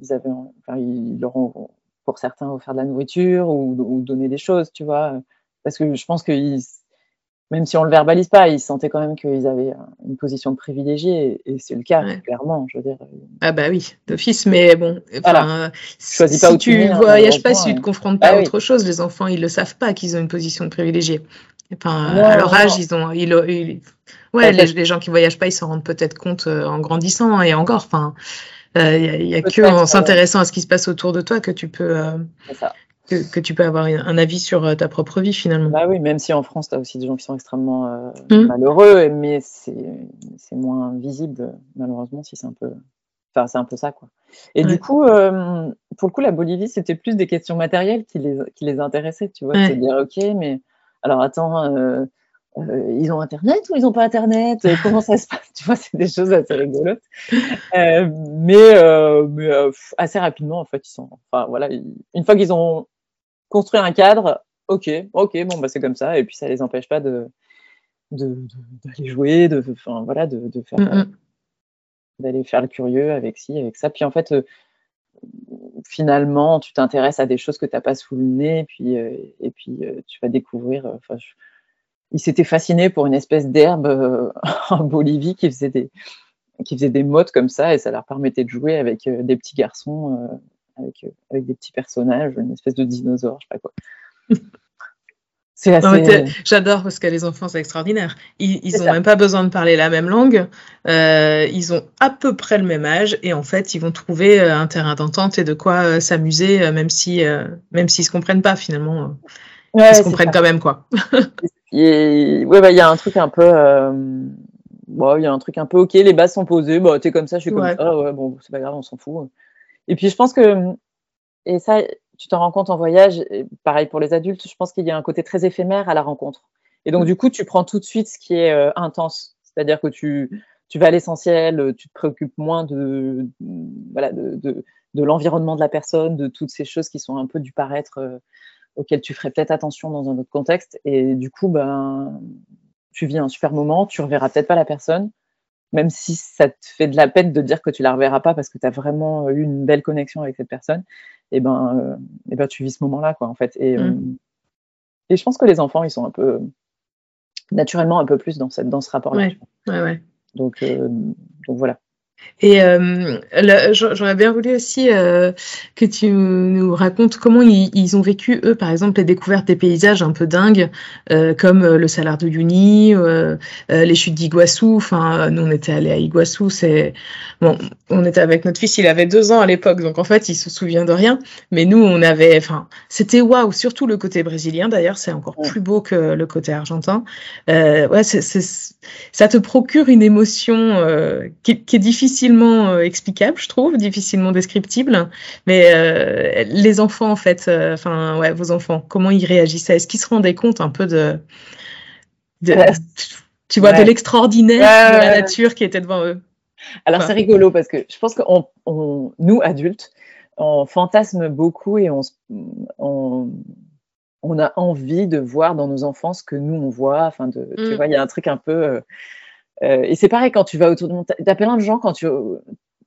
ils avaient, enfin, ils leur ont pour certains offert de la nourriture ou, ou donné des choses, tu vois. Parce que je pense que même si on le verbalise pas, ils sentaient quand même qu'ils avaient une position de privilégié et, c'est le cas clairement. Je veux dire. Ah bah oui, d'office, mais bon, voilà. Choisis pas si tu ne voyages pas, si tu ne te confrontes pas à autre chose, les enfants ils le savent pas qu'ils ont une position de privilégié. Enfin, à leur âge, ils ont, ils, ouais, les, gens qui voyagent pas, ils s'en rendent peut-être compte euh, en grandissant et encore. Enfin, il euh, y a, que en s'intéressant à ce qui se passe autour de toi que tu peux, euh, que, que, tu peux avoir un avis sur ta propre vie finalement. Bah oui, même si en France, tu as aussi des gens qui sont extrêmement mmh. malheureux, mais c'est moins visible malheureusement si c'est un peu. Enfin, c'est un peu ça, quoi. Et du coup, pour le coup, la Bolivie, c'était plus des questions matérielles qui les, qui les intéressaient, tu vois. C'est dire, ok, mais alors attends, ils ont Internet ou ils n'ont pas Internet? Comment ça se passe? Tu vois, c'est des choses assez rigolotes. mais, mais assez rapidement, en fait, ils sont. Enfin, voilà, une fois qu'ils ont construit un cadre, ok, ok, bon, bah, c'est comme ça, et puis ça les empêche pas de d'aller jouer, de, enfin, voilà, de, de faire, mm, mm. d'aller faire le curieux avec ci, avec ça. Puis en fait, finalement, tu t'intéresses à des choses que tu n'as pas sous le nez, et puis, euh, et puis euh, tu vas découvrir. Euh, enfin, Il s'était fasciné pour une espèce d'herbe *laughs* en Bolivie qui faisait des qui faisait des modes comme ça et ça leur permettait de jouer avec des petits garçons, avec, avec des petits personnages, une espèce de dinosaure, je sais pas quoi. *laughs* J'adore parce que les enfants, c'est extraordinaire. Ils n'ont même pas besoin de parler la même langue. Euh, ils ont à peu près le même âge et en fait, ils vont trouver euh, un terrain d'entente et de quoi euh, s'amuser, même si, même s'ils se comprennent pas finalement. ils se comprennent quand même quoi. *laughs* Oui, bah, il y a un truc un peu. Bon, il y a un truc un peu ok, les bases sont posées, bon, t'es comme ça, je suis comme ça, ouais, bon, c'est pas grave, on s'en fout. Et puis je pense que, et ça, tu t'en rends compte en voyage, pareil pour les adultes, je pense qu'il y a un côté très éphémère à la rencontre. Et donc, mm. du coup, tu prends tout de suite ce qui est euh, intense. C'est-à-dire que tu, tu vas à l'essentiel, tu te préoccupes moins de, voilà, de, de, de l'environnement de la personne, de toutes ces choses qui sont un peu du paraître euh, auxquelles tu ferais peut-être attention dans un autre contexte. Et du coup, ben, tu vis un super moment, tu reverras peut-être pas la personne, même si ça te fait de la peine de dire que tu la reverras pas parce que tu as vraiment eu une belle connexion avec cette personne et eh ben, et euh, eh ben tu vis ce moment-là, quoi, en fait. Et, euh, mm. et je pense que les enfants, ils sont un peu naturellement un peu plus dans, cette, dans ce rapport-là. Ouais, ouais, Donc, euh, donc voilà. Et euh, j'aurais bien voulu aussi euh, que tu nous racontes comment ils, ont vécu, eux, par exemple, les découvertes des paysages un peu dingues, euh, comme le Salar de Uyuni, les chutes d'Iguassou. Enfin, nous, on était allés à Iguassou. C'est bon, on était avec notre fils, il avait deux ans à l'époque, donc en fait, il se souvient de rien. Mais nous, on avait, enfin, c'était waouh, surtout le côté brésilien. D'ailleurs, c'est encore plus beau que le côté argentin. ouais, ça te procure une émotion qui, qui est difficile difficilement euh, explicable, je trouve, difficilement descriptible. Mais euh, les enfants, en fait, euh, enfin, ouais, vos enfants, comment ils réagissaient? Est-ce qu'ils se rendaient compte un peu de, tu vois, de l'extraordinaire de la nature qui était devant eux? Alors c'est rigolo parce que je pense que on, nous adultes, on fantasme beaucoup et on, on, on, a envie de voir dans nos enfants ce que nous on voit. Enfin, de, tu mm. vois, il y a un truc un peu euh, et c'est pareil quand tu vas autour de montagne. T'as plein de gens quand tu,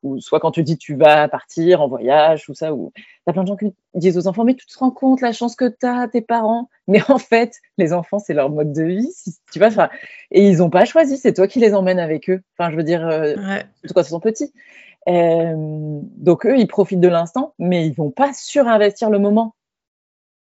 ou soit quand tu dis tu vas partir en voyage ou ça, ou t'as plein de gens qui disent aux enfants mais tu te rends compte la chance que t'as, tes parents. Mais en fait, les enfants c'est leur mode de vie, tu vois. Enfin, et ils ont pas choisi, c'est toi qui les emmènes avec eux. Enfin, je veux dire, euh, ouais. surtout quand ils sont petits. Euh, donc eux, ils profitent de l'instant, mais ils vont pas surinvestir le moment.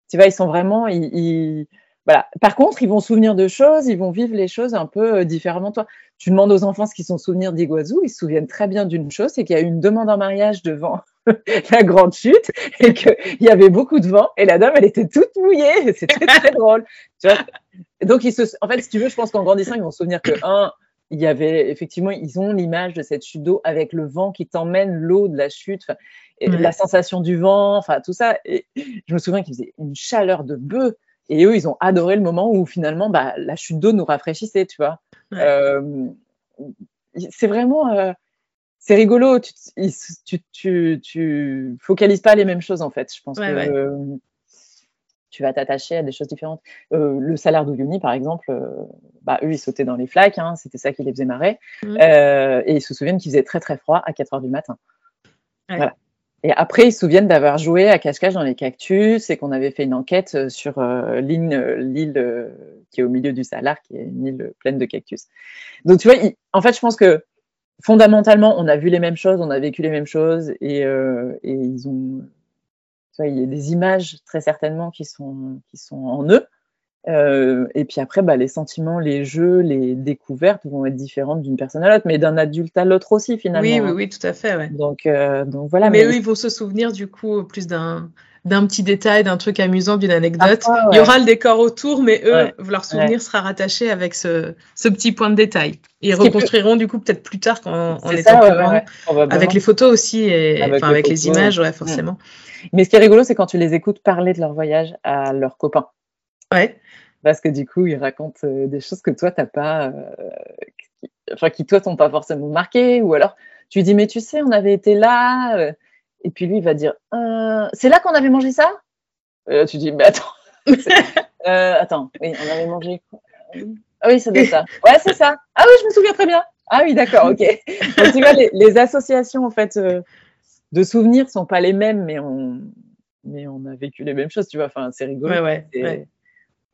Tu vois, ils sont vraiment, ils, ils voilà. Par contre, ils vont se souvenir de choses, ils vont vivre les choses un peu euh, différemment. Toi, tu demandes aux enfants ce qu'ils sont souvenirs d'Iguazu, ils se souviennent très bien d'une chose, c'est qu'il y a eu une demande en mariage devant *laughs* la grande chute et qu'il y avait beaucoup de vent et la dame, elle était toute mouillée. *laughs* C'était très *laughs* drôle. Tu vois? Donc, ils se... en fait, si tu veux, je pense qu'en grandissant, ils vont se souvenir que, un, il y avait effectivement, ils ont l'image de cette chute d'eau avec le vent qui t'emmène l'eau de la chute, et la sensation du vent, enfin tout ça. Et je me souviens qu'il faisait une chaleur de bœuf. Et eux, ils ont adoré le moment où finalement, bah, la chute d'eau nous rafraîchissait, tu vois. Euh, c'est vraiment, euh, c'est rigolo. Tu, tu, tu, tu, focalises pas les mêmes choses en fait. Je pense que euh, tu vas t'attacher à des choses différentes. le salaire d'Ouyuni, par exemple, bah, eux, ils sautaient dans les flaques. Hein, C'était ça qui les faisait marrer. Mmh. et ils se souviennent qu'il faisait très très froid à 4 heures du matin. Voilà. Et après, ils se souviennent d'avoir joué à cache-cache dans les cactus et qu'on avait fait une enquête euh, sur euh, l'île, euh, qui est au milieu du Salar, qui est une île pleine de cactus. Donc, tu vois, en fait, je pense que fondamentalement, on a vu les mêmes choses, on a vécu les mêmes choses et, et ils ont. Tu vois, il y a des images très certainement qui sont, qui sont en eux. Euh, et puis après, bah, les sentiments, les jeux, les découvertes vont être différentes d'une personne à l'autre, mais d'un adulte à l'autre aussi finalement. Oui, oui, oui, tout à fait. Ouais. Donc, euh, donc voilà. Mais, eux, ils vont se souvenir du coup plus d'un d'un petit détail, d'un truc amusant, d'une anecdote. Il y aura le décor autour, mais eux, leur souvenir sera rattaché avec ce, ce, petit point de détail. Ils reconstruiront du coup peut-être plus tard quand on est avec les photos aussi et avec, avec les, images, ouais, forcément. Mais ce qui est rigolo, c'est quand tu les écoutes parler de leur voyage à leurs copains. Ouais. Parce que du coup, il raconte des choses que toi, t'as pas, qui, enfin, qui toi, t'ont pas forcément marqué, ou alors tu lui dis, mais tu sais, on avait été là, et puis lui, il va dire, c'est là qu'on avait mangé ça? Tu dis, mais attends, *laughs* attends, oui, on avait mangé quoi? Ah oui, c'est ça. Ouais, c'est ça. Ah oui, je me souviens très bien. Ah oui, d'accord, ok. tu vois, les, associations, en fait, de souvenirs sont pas les mêmes, mais on, mais on a vécu les mêmes choses, tu vois. Enfin, c'est rigolo. Ouais, ouais,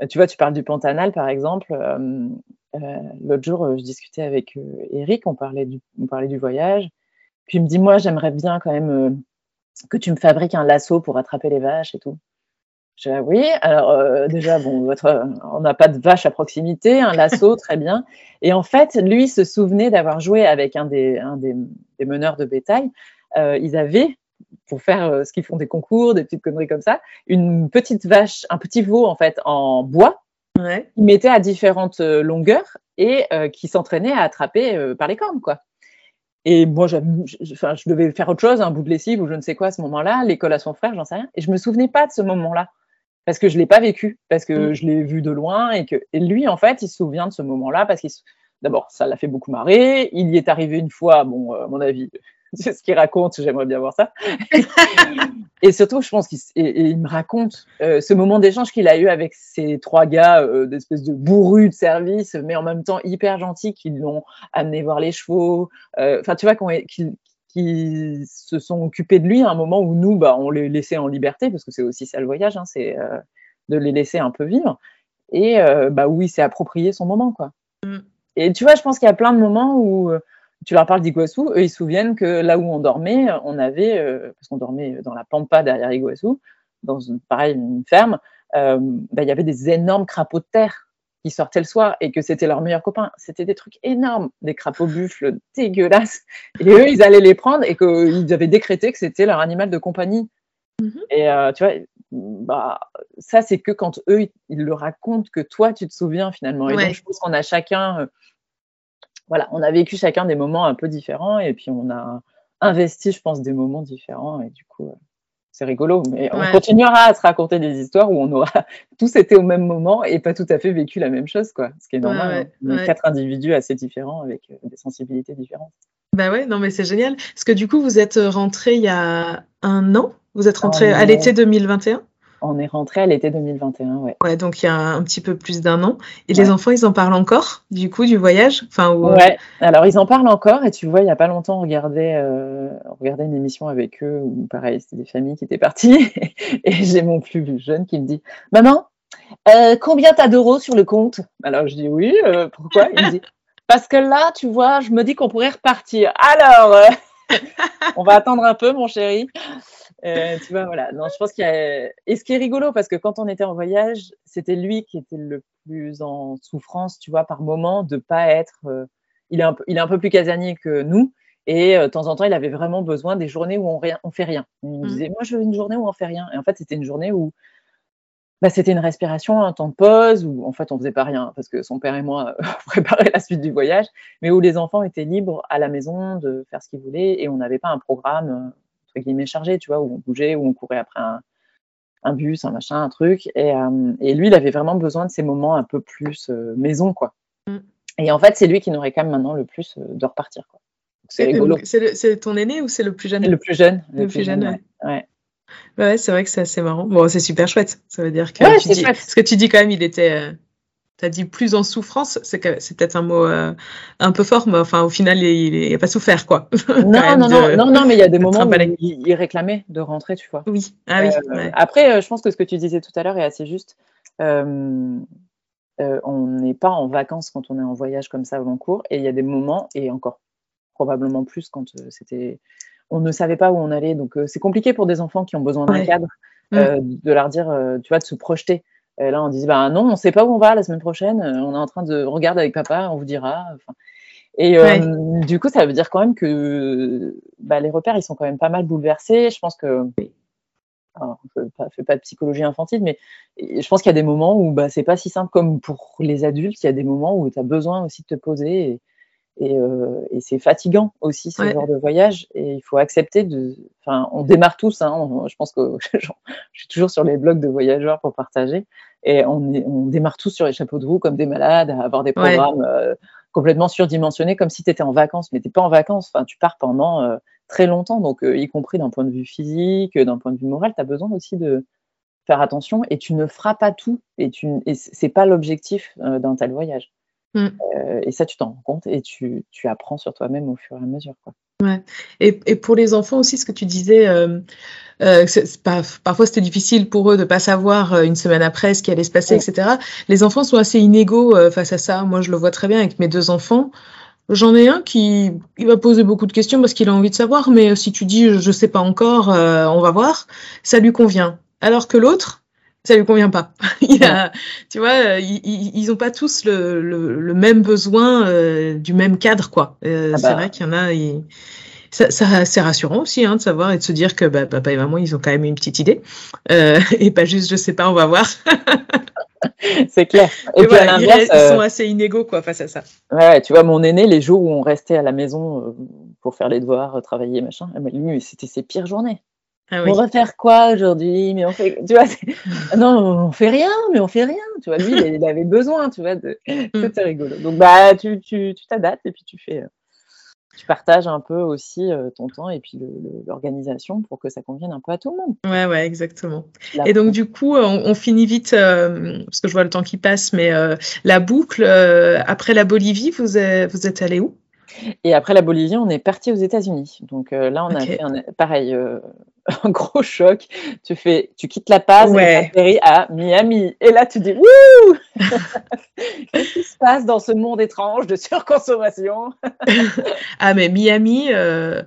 Tu vois, tu parles du Pantanal, par exemple. Euh, euh, l'autre jour, euh, je discutais avec Eric, on parlait, du, on parlait du voyage. Puis il me dit, moi, j'aimerais bien quand même que tu me fabriques un lasso pour attraper les vaches et tout. Je dis, ah oui, alors déjà, bon, votre, on n'a pas de vache à proximité, un lasso, *laughs* très bien. Et en fait, lui se souvenait d'avoir joué avec un des, un des, des meneurs de bétail. ils avaient pour faire euh, ce qu'ils font des concours, des petites conneries comme ça, une petite vache, un petit veau en fait en bois, ouais. qu'ils mettaient à différentes euh, longueurs et euh, qui s'entraînait à attraper par les cornes quoi. Et moi, je, enfin, je devais faire autre chose, un bout de lessive ou je ne sais quoi à ce moment-là, l'école à son frère, j'en sais rien. Et je me souvenais pas de ce moment-là parce que je l'ai pas vécu, parce que mm. je l'ai vu de loin et que et lui en fait, il se souvient de ce moment-là parce qu'il d'abord ça l'a fait beaucoup marrer. Il y est arrivé une fois, bon, à mon avis, *laughs* c'est ce qu'il raconte, j'aimerais bien voir ça. *laughs* et surtout, je pense qu'il il me raconte euh, ce moment d'échange qu'il a eu avec ces trois gars, euh, d'espèce de bourrus de service, mais en même temps hyper gentils, qui l'ont amené voir les chevaux. Euh, enfin, tu vois, qui, se sont occupés de lui à un moment où nous, bah, on les laissait en liberté, parce que c'est aussi ça le voyage, hein, c'est de les laisser un peu vivre. Et bah, où il s'est approprié son moment, quoi. Mm. Et tu vois, je pense qu'il y a plein de moments où tu leur parles d'Iguassou, eux ils se souviennent que là où on dormait, on avait, euh, parce qu'on dormait dans la pampa derrière Iguassou, dans une, pareil, une ferme, euh, bah, il y avait des énormes crapauds de terre qui sortaient le soir et que c'était leurs meilleurs copains. C'était des trucs énormes, des crapauds buffles dégueulasses. Et eux, ils allaient les prendre et qu'ils avaient décrété que c'était leur animal de compagnie. Mm-hmm. Et euh, tu vois, bah, ça, c'est que quand eux, ils le racontent, que toi, tu te souviens finalement. Et donc, je pense qu'on a chacun voilà, on a vécu chacun des moments un peu différents et puis on a investi, je pense, des moments différents et du coup, euh, c'est rigolo. Mais on continuera à se raconter des histoires où on aura *laughs* tous été au même moment et pas tout à fait vécu la même chose, quoi. Ce qui est normal. on est quatre individus assez différents avec euh, des sensibilités différentes. Bah ouais, non mais c'est génial. Parce que du coup, vous êtes rentré il y a un an? Vous êtes rentré à l'été 2021 on est rentré à l'été 2021, ouais. Ouais, donc il y a un petit peu plus d'un an. Et les enfants, ils en parlent encore, du coup, du voyage? Enfin, Ouais, alors ils en parlent encore. Et tu vois, il n'y a pas longtemps, on regardait, euh, on regardait une émission avec eux où, pareil, c'était des familles qui étaient parties. *laughs* et j'ai mon plus jeune qui me dit Maman, euh, combien t'as d'euros sur le compte? Alors je dis Oui, euh, pourquoi? Il me dit Parce que là, tu vois, je me dis qu'on pourrait repartir. Alors, *laughs* on va attendre un peu, mon chéri. Euh, tu vois, voilà. Non, je pense qu'il y a. Et ce qui est rigolo, parce que quand on était en voyage, c'était lui qui était le plus en souffrance, tu vois, par moment, de pas être. Euh, il, est un peu, il est un peu plus casanier que nous. Et euh, de temps en temps, il avait vraiment besoin des journées où on, rien, on fait rien. Il me mmh. disait, moi, je veux une journée où on fait rien. Et en fait, c'était une journée où bah, c'était une respiration, un temps de pause, où en fait on faisait pas rien parce que son père et moi *laughs* préparaient la suite du voyage, mais où les enfants étaient libres à la maison de faire ce qu'ils voulaient et on n'avait pas un programme entre guillemets chargé, tu vois, où on bougeait, où on courait après un, bus, un machin, un truc. Euh, et, lui, il avait vraiment besoin de ces moments un peu plus euh, maison, quoi. Mm. Et en fait, c'est lui qui nous réclame maintenant le plus euh, de repartir, quoi. C'est rigolo. C'est ton aîné ou c'est le plus jeune? Le plus jeune. Le, plus, jeune, ouais. ouais. ouais. c'est vrai que c'est assez marrant. Bon, c'est super chouette. Ça veut dire que ouais, tu dis... ce que tu dis quand même, il était tu as dit plus en souffrance, c'est peut-être un mot euh, un peu fort, mais enfin au final il n'a pas souffert quoi. *laughs* Non non, non, non, non, mais il y a des *laughs* moments où il, réclamait de rentrer, tu vois. Oui, ah, oui. Euh, après, euh, je pense que ce que tu disais tout à l'heure est assez juste. on n'est pas en vacances quand on est en voyage comme ça au long cours, et il y a des moments, et encore probablement plus quand c'était, on ne savait pas où on allait, donc c'est compliqué pour des enfants qui ont besoin d'un cadre, mm. de leur dire, tu vois, de se projeter. Et là, on dit, bah non, on ne sait pas où on va la semaine prochaine. Euh, on est en train de regarder avec papa, on vous dira. et euh, du coup, ça veut dire quand même que bah, les repères, ils sont quand même pas mal bouleversés. Je pense que. Alors, je ne fais pas de psychologie infantile, mais je pense qu'il y a des moments où bah, c'est pas si simple comme pour les adultes. Il y a des moments où tu as besoin aussi de te poser Et, euh, et c'est fatigant aussi ce genre de voyage. Et il faut accepter de. Enfin, on démarre tous. Hein, je pense que *laughs* je suis toujours sur les blogs de voyageurs pour partager. Et on, est, on démarre tous sur les chapeaux de roue comme des malades, à avoir des programmes euh, complètement surdimensionnés, comme si tu étais en vacances. Mais tu pas en vacances. Enfin, tu pars pendant euh, très longtemps. Donc, y compris d'un point de vue physique, d'un point de vue moral, tu as besoin aussi de faire attention. Et tu ne feras pas tout. Et, tu, et c'est pas l'objectif d'un tel voyage. Mm. Euh, et ça, tu t'en rends compte et tu, tu apprends sur toi-même au fur et à mesure. Quoi. Ouais. Et, et, pour les enfants aussi, ce que tu disais, euh, euh, pas, parfois c'était difficile pour eux de pas savoir euh, une semaine après ce qui allait se passer, etc. Les enfants sont assez inégaux euh, face à ça. Moi, je le vois très bien avec mes deux enfants. J'en ai un qui il va poser beaucoup de questions parce qu'il a envie de savoir, mais si tu dis je sais pas encore, on va voir, ça lui convient. Alors que l'autre, ça lui convient pas. *laughs* il a, tu vois, euh, ils, ils ont pas tous le, le, le même besoin euh, du même cadre, quoi. Euh, ah C'est bah. vrai qu'il y en a. Ça, ça c'est rassurant aussi hein, de savoir et de se dire que bah, papa et maman ils ont quand même une petite idée euh, *laughs* et pas juste je sais pas on va voir *laughs* c'est clair et, et puis, voilà, ils, ils, sont assez inégaux quoi face à ça ouais, tu vois mon aîné les jours où on restait à la maison pour faire les devoirs travailler machin lui c'était ses pires journées ah On va faire quoi aujourd'hui? Mais on fait, tu vois, *laughs* non, on fait rien, mais on fait rien. Tu vois, lui, il avait besoin, tu vois, de... Mm. c'était rigolo. Donc, bah, tu, tu, tu t'adaptes et puis tu fais, euh, tu partages un peu aussi euh, ton temps et puis l'organisation pour que ça convienne un peu à tout le monde. Ouais, ouais, exactement. et donc, du coup, on, finit vite, euh, parce que je vois le temps qui passe, mais la boucle, après la Bolivie, vous êtes, vous êtes allé où? Et après la Bolivie, on est parti aux États-Unis. Donc là, on a fait un, pareil, *laughs* un gros choc. Tu fais, tu quittes la Paz et tu à Miami. Et là, tu dis, wouh *laughs* Qu'est-ce qui se passe dans ce monde étrange de surconsommation? *laughs* Ah, mais Miami, euh,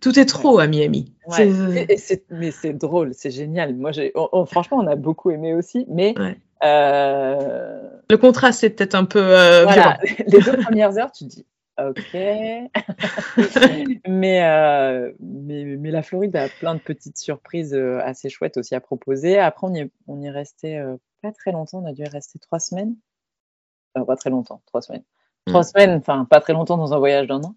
tout est trop à Miami. mais c'est drôle, c'est génial. Moi, j'ai, franchement, on a beaucoup aimé aussi, mais. Euh, Le contraste, c'est peut-être un peu. Euh, voilà. Les deux premières heures, tu dis Ok. *laughs* mais, euh, mais, mais, la Floride a plein de petites surprises euh, assez chouettes aussi à proposer. Après, on y est, on y est resté euh, pas très longtemps. On a dû y rester trois semaines. Enfin, pas très longtemps, trois semaines. Trois mm. semaines, enfin pas très longtemps dans un voyage d'un an.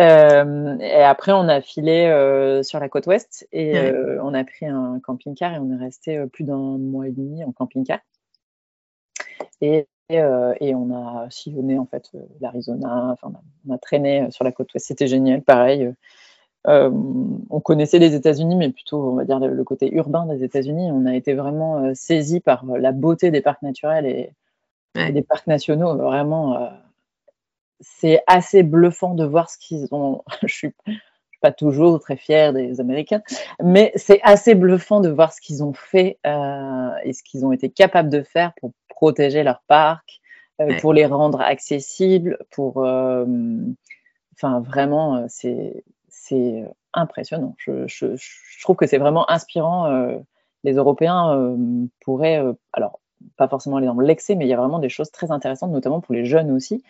Euh, et après, on a filé euh, sur la côte ouest et on a pris un camping-car et on est resté plus d'un mois et demi en camping-car. Et euh, et, on a sillonné en fait euh, l'Arizona, enfin, on a traîné euh, sur la côte ouest, c'était génial, pareil. on connaissait les États-Unis, mais plutôt, on va dire, le, côté urbain des États-Unis. On a été vraiment euh, saisi par la beauté des parcs naturels et, des parcs nationaux. Vraiment, c'est assez bluffant de voir ce qu'ils ont. *laughs* Je suis pas toujours très fière des Américains, mais c'est assez bluffant de voir ce qu'ils ont fait et ce qu'ils ont été capables de faire pour protéger leur parc, euh, pour les rendre accessibles, pour. Euh, enfin, vraiment, euh, c'est c'est impressionnant. Je, je, je, trouve que c'est vraiment inspirant. les Européens pourraient, alors pas forcément aller dans l'excès, mais il y a vraiment des choses très intéressantes, notamment pour les jeunes aussi,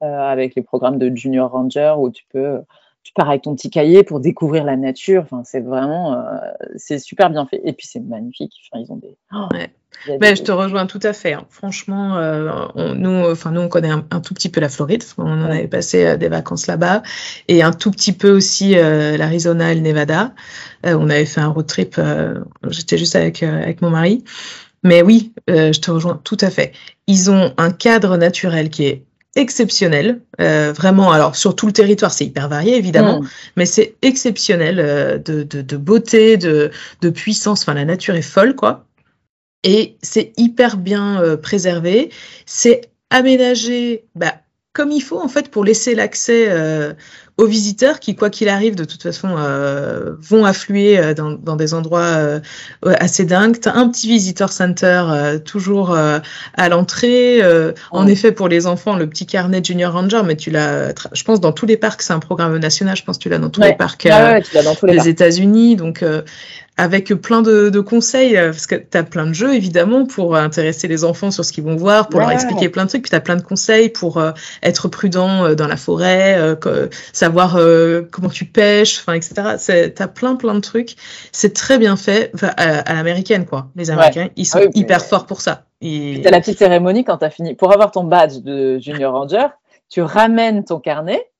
avec les programmes de Junior Ranger où tu peux tu pars avec ton petit cahier pour découvrir la nature. Enfin, c'est vraiment, euh, c'est super bien fait. Et puis c'est magnifique. Enfin, ils ont des. Oh, ben, je te rejoins tout à fait. Hein. Franchement, euh, nous, enfin nous, on connaît un, tout petit peu la Floride. On en avait passé euh, des vacances là-bas et un tout petit peu aussi l'Arizona et le Nevada. on avait fait un road trip. J'étais juste avec avec mon mari. Mais oui, je te rejoins tout à fait. Ils ont un cadre naturel qui est exceptionnel, euh, vraiment. Alors sur tout le territoire, c'est hyper varié évidemment, mm. mais c'est exceptionnel euh, de, de, de, beauté, de, de puissance. Enfin, la nature est folle, quoi. Et c'est hyper bien euh, préservé. C'est aménagé bah, comme il faut en fait pour laisser l'accès euh, aux visiteurs qui, quoi qu'il arrive, de toute façon, euh, vont affluer euh, dans, dans, des endroits euh, assez dingues. Un petit visitor center euh, toujours à l'entrée. En effet, pour les enfants, le petit carnet Junior Ranger, mais tu l'as, je pense, dans tous les parcs, c'est un programme national. Je pense que tu l'as dans tous les parcs des États-Unis. Donc, avec plein de, de, conseils, parce que tu as plein de jeux, évidemment, pour intéresser les enfants sur ce qu'ils vont voir, pour leur expliquer plein de trucs. Puis tu as plein de conseils pour être prudent dans la forêt, savoir euh, comment tu pêches, enfin, etc. T'as plein, plein de trucs. C'est très bien fait à, l'américaine, quoi. Les Américains, ils sont ah hyper forts pour ça. Et... T'as la petite cérémonie quand t'as fini. Pour avoir ton badge de Junior Ranger, tu ramènes ton carnet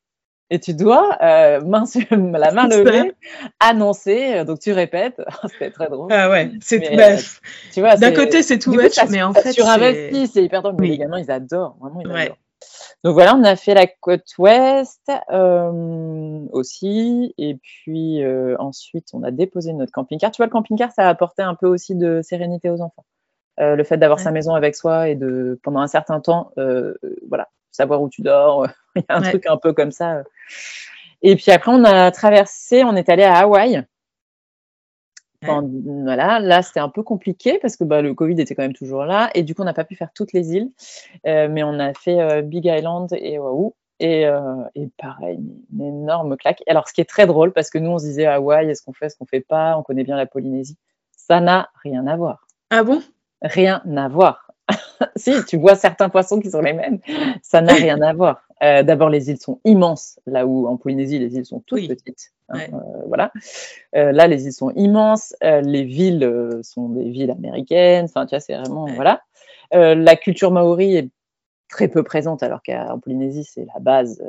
et tu dois, euh, main *laughs* la main levée, annoncer. Donc tu répètes. *laughs* C'était très drôle. Ah ouais, c'est bah, tu vois. D'un côté, c'est tout bête, mais en fait, surinvesti, c'est hyper drôle. Mais les gamins, ils adorent. Vraiment, ils adorent. Donc voilà, on a fait la côte ouest euh, aussi, et puis euh, ensuite on a déposé notre camping-car. Tu vois, le camping-car, ça a apporté un peu aussi de sérénité aux enfants. Euh, le fait d'avoir sa maison avec soi et de pendant un certain temps, voilà, savoir où tu dors. *laughs* Il y a un truc un peu comme ça. Et puis après, on a traversé, on est allé à Hawaï. voilà, là c'était un peu compliqué parce que bah, le Covid était quand même toujours là et du coup on n'a pas pu faire toutes les îles, euh, mais on a fait euh, Big Island et Oahu et, euh, et pareil, une, énorme claque. Alors ce qui est très drôle parce que nous on se disait Hawaï, est-ce qu'on fait, est-ce qu'on fait pas, on connaît bien la Polynésie, ça n'a rien à voir. Ah bon? Rien à voir. *laughs* si, tu vois certains poissons qui sont les mêmes, ça n'a rien à voir. Euh, d'abord, les îles sont immenses, là où en Polynésie, les îles sont toutes petites. Hein, euh, voilà. Euh, là, les îles sont immenses. les villes sont des villes américaines. Enfin, tu vois, c'est vraiment. Voilà. la culture maori est très peu présente, alors qu'en Polynésie, c'est la base.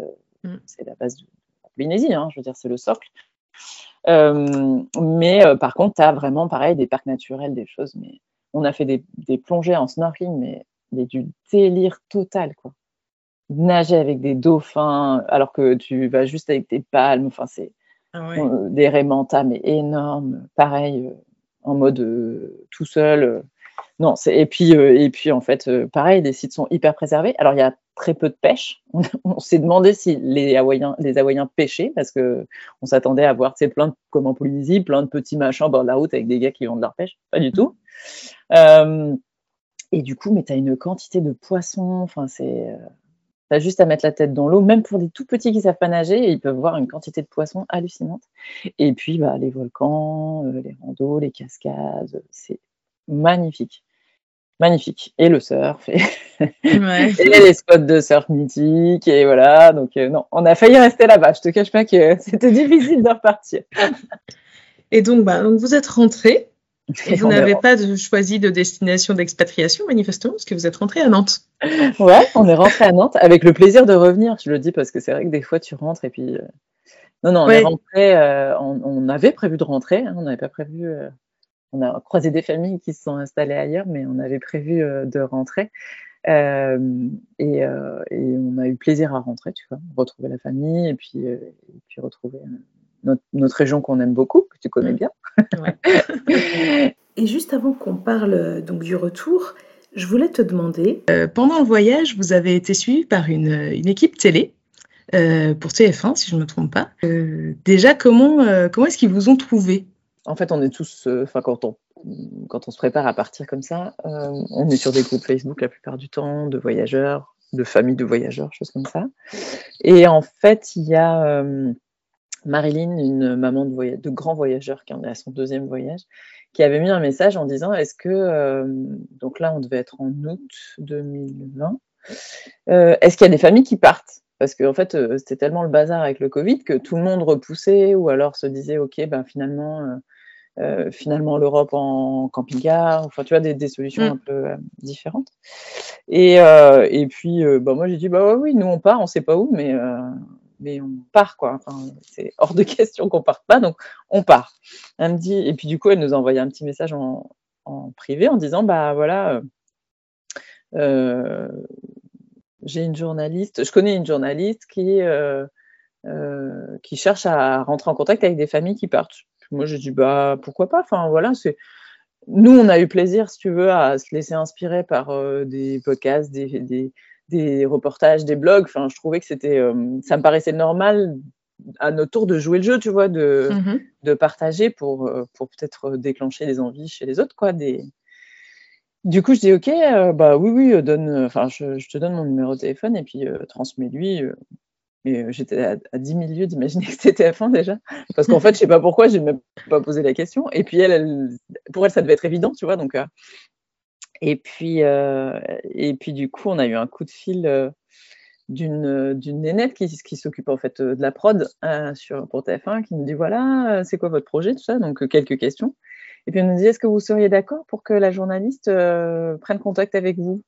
Mm. C'est la base de la Polynésie, hein, je veux dire, c'est le socle. mais par contre, tu as vraiment, pareil, des parcs naturels, des choses, mais on a fait des, plongées en snorkeling, mais, du délire total, quoi. Nager avec des dauphins, alors que tu vas juste avec tes palmes, enfin, c'est ah euh, des rémentas, mais énormes. Pareil, euh, en mode euh, tout seul. non, et puis, et puis, en fait, pareil, les sites sont hyper préservés. Alors, il y a très peu de pêche. *laughs* On, s'est demandé si les Hawaïens, les Hawaïens pêchaient parce que on s'attendait à voir, plein de, comme en Polynésie, plein de petits machins au bord de la route avec des gars qui vendent leur pêche. Pas du tout. Euh, et du coup, mais tu as une quantité de poissons. Enfin, c'est. Euh, tu as juste à mettre la tête dans l'eau, même pour des tout petits qui savent pas nager, ils peuvent voir une quantité de poissons hallucinante. Et puis, bah, les volcans, euh, les randos, les cascades, c'est magnifique magnifique. Et le surf, et, *laughs* les spots de surf mythiques, et voilà. Donc, non, on a failli rester là-bas. Je te cache pas que *laughs* c'était difficile de repartir. Et donc, bah, donc vous êtes rentré vous n'avez pas choisi de destination d'expatriation, manifestement, parce que vous êtes rentré à Nantes. Ouais, on est rentré à Nantes avec le plaisir de revenir. Je le dis parce que c'est vrai que des fois, tu rentres et puis. Euh, non, non, on est rentré. Euh, on, avait prévu de rentrer. Hein, on n'avait pas prévu. Euh, on a croisé des familles qui se sont installées ailleurs, mais on avait prévu de rentrer. et, et, on a eu plaisir à rentrer, tu vois, retrouver la famille et puis, et puis retrouver notre, région qu'on aime beaucoup, que tu connais mm. bien. *laughs* Et juste avant qu'on parle euh, donc du retour, je voulais te demander. Euh, pendant le voyage, vous avez été suivi par une, une équipe télé euh, pour TF1, si je ne me trompe pas. déjà, comment, comment est-ce qu'ils vous ont trouvé? En fait, on est tous, enfin, quand on, quand on se prépare à partir comme ça, on est sur des groupes Facebook la plupart du temps, de voyageurs, de familles de voyageurs, choses comme ça. Et en fait, il y a Marilyn, une maman de, de grand voyageur qui en est à son deuxième voyage, qui avait mis un message en disant est-ce que, euh, donc là on devait être en août 2020, euh, est-ce qu'il y a des familles qui partent? Parce qu'en en fait euh, c'était tellement le bazar avec le Covid que tout le monde repoussait ou alors se disait ok ben finalement finalement l'Europe en camping-car, enfin tu vois des, solutions mm. un peu différentes. Et, et puis bah, moi j'ai dit bah oui nous on part, on sait pas où mais mais on part quoi. c'est hors de *laughs* question qu'on parte pas, donc on part. Elle me dit, et puis du coup, elle nous a envoyé un petit message en, privé en disant, bah voilà, euh, euh, j'ai une journaliste, je connais une journaliste qui euh, qui cherche à rentrer en contact avec des familles qui partent. moi, j'ai dit, bah pourquoi pas? Enfin voilà, c'est nous, on a eu plaisir, si tu veux, à se laisser inspirer par des podcasts, des reportages, des blogs. Enfin, je trouvais que c'était, euh, ça me paraissait normal à notre tour de jouer le jeu, tu vois, de, de partager pour, euh, pour peut-être déclencher des envies chez les autres, quoi. Des... Du coup, je dis ok, euh, bah oui, oui, donne, enfin, je, te donne mon numéro de téléphone et puis transmets-lui. mais j'étais à, 10 000 lieues d'imaginer *laughs* que c'était TF1 déjà, parce qu'en fait, je sais pas pourquoi, j'ai même pas posé la question. Et puis elle, pour elle, ça devait être évident, tu vois, donc et puis, euh, et puis du coup, on a eu un coup de fil euh, d'une d'une nénette qui, qui s'occupe en fait de la prod euh, sur, pour TF1, qui nous dit voilà, c'est quoi votre projet, tout ça, donc quelques questions. Et puis elle nous dit est-ce que vous seriez d'accord pour que la journaliste prenne contact avec vous?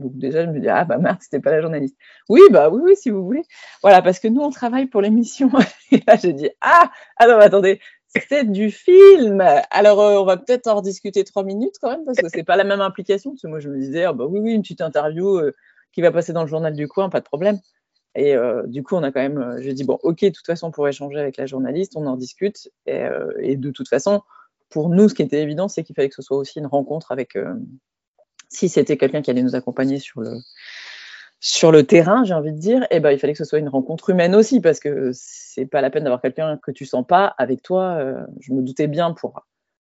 Donc déjà, je me dis, ah bah merde, c'était pas la journaliste. Oui, bah oui, oui, si vous voulez. Voilà, parce que nous, on travaille pour l'émission. *laughs* Et là, j'ai dit, ah, ah non, attendez, c'est du film. Alors, euh, on va peut-être en rediscuter trois minutes quand même, parce que c'est pas la même implication. Parce que moi, je me disais, ah, bah oui, oui, une petite interview euh, qui va passer dans le journal du coin, pas de problème. Et euh, du coup, on a quand même, j'ai dit, bon, ok, de toute façon, pour échanger avec la journaliste, on en discute. Et, et de toute façon, pour nous, ce qui était évident, c'est qu'il fallait que ce soit aussi une rencontre avec, si c'était quelqu'un qui allait nous accompagner sur le, sur le terrain, j'ai envie de dire, eh ben, il fallait que ce soit une rencontre humaine aussi, parce que c'est pas la peine d'avoir quelqu'un que tu sens pas avec toi. Euh, je me doutais bien pour,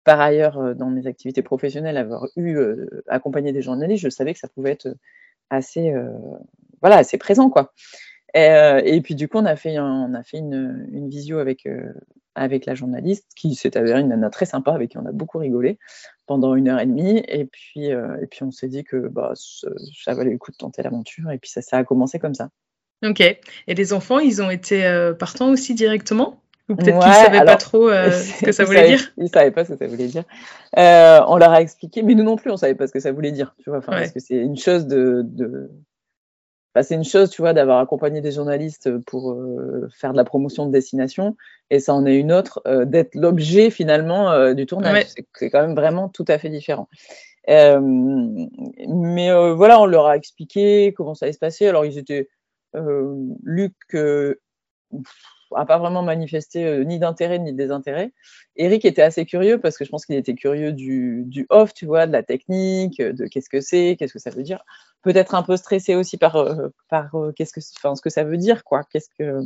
par ailleurs, euh, dans mes activités professionnelles, avoir eu euh, accompagné des journalistes, je savais que ça pouvait être assez, voilà, assez présent, quoi. Et, puis du coup, on a fait, on a fait une, une visio avec avec la journaliste, qui s'est avérée une nana très sympa, avec qui on a beaucoup rigolé pendant une heure et demie. Et puis, euh, et puis on s'est dit que bah, ça valait le coup de tenter l'aventure. Et puis ça, ça a commencé comme ça. Ok. Et les enfants, ils ont été euh, partants aussi directement? Ou peut-être qu'ils ne savaient pas trop euh, *laughs* ce que ça voulait dire? Ils ne savaient pas ce que ça voulait dire. on leur a expliqué, mais nous non plus, on ne savait pas ce que ça voulait dire. Tu vois, Parce que c'est une chose de, bah, c'est une chose, tu vois, d'avoir accompagné des journalistes pour euh, faire de la promotion de destination, et ça en est une autre euh, d'être l'objet finalement euh, du tournage. C'est quand même vraiment tout à fait différent. mais voilà, on leur a expliqué comment ça allait se passer. Alors ils étaient, Luc a pas vraiment manifesté ni d'intérêt ni de désintérêt. Eric était assez curieux parce que je pense qu'il était curieux du, du, off, tu vois, de la technique, de qu'est-ce que c'est, qu'est-ce que ça veut dire peut-être un peu stressé aussi par, euh, par euh, qu'est-ce que, ce que ça veut dire, quoi. Qu'est-ce que,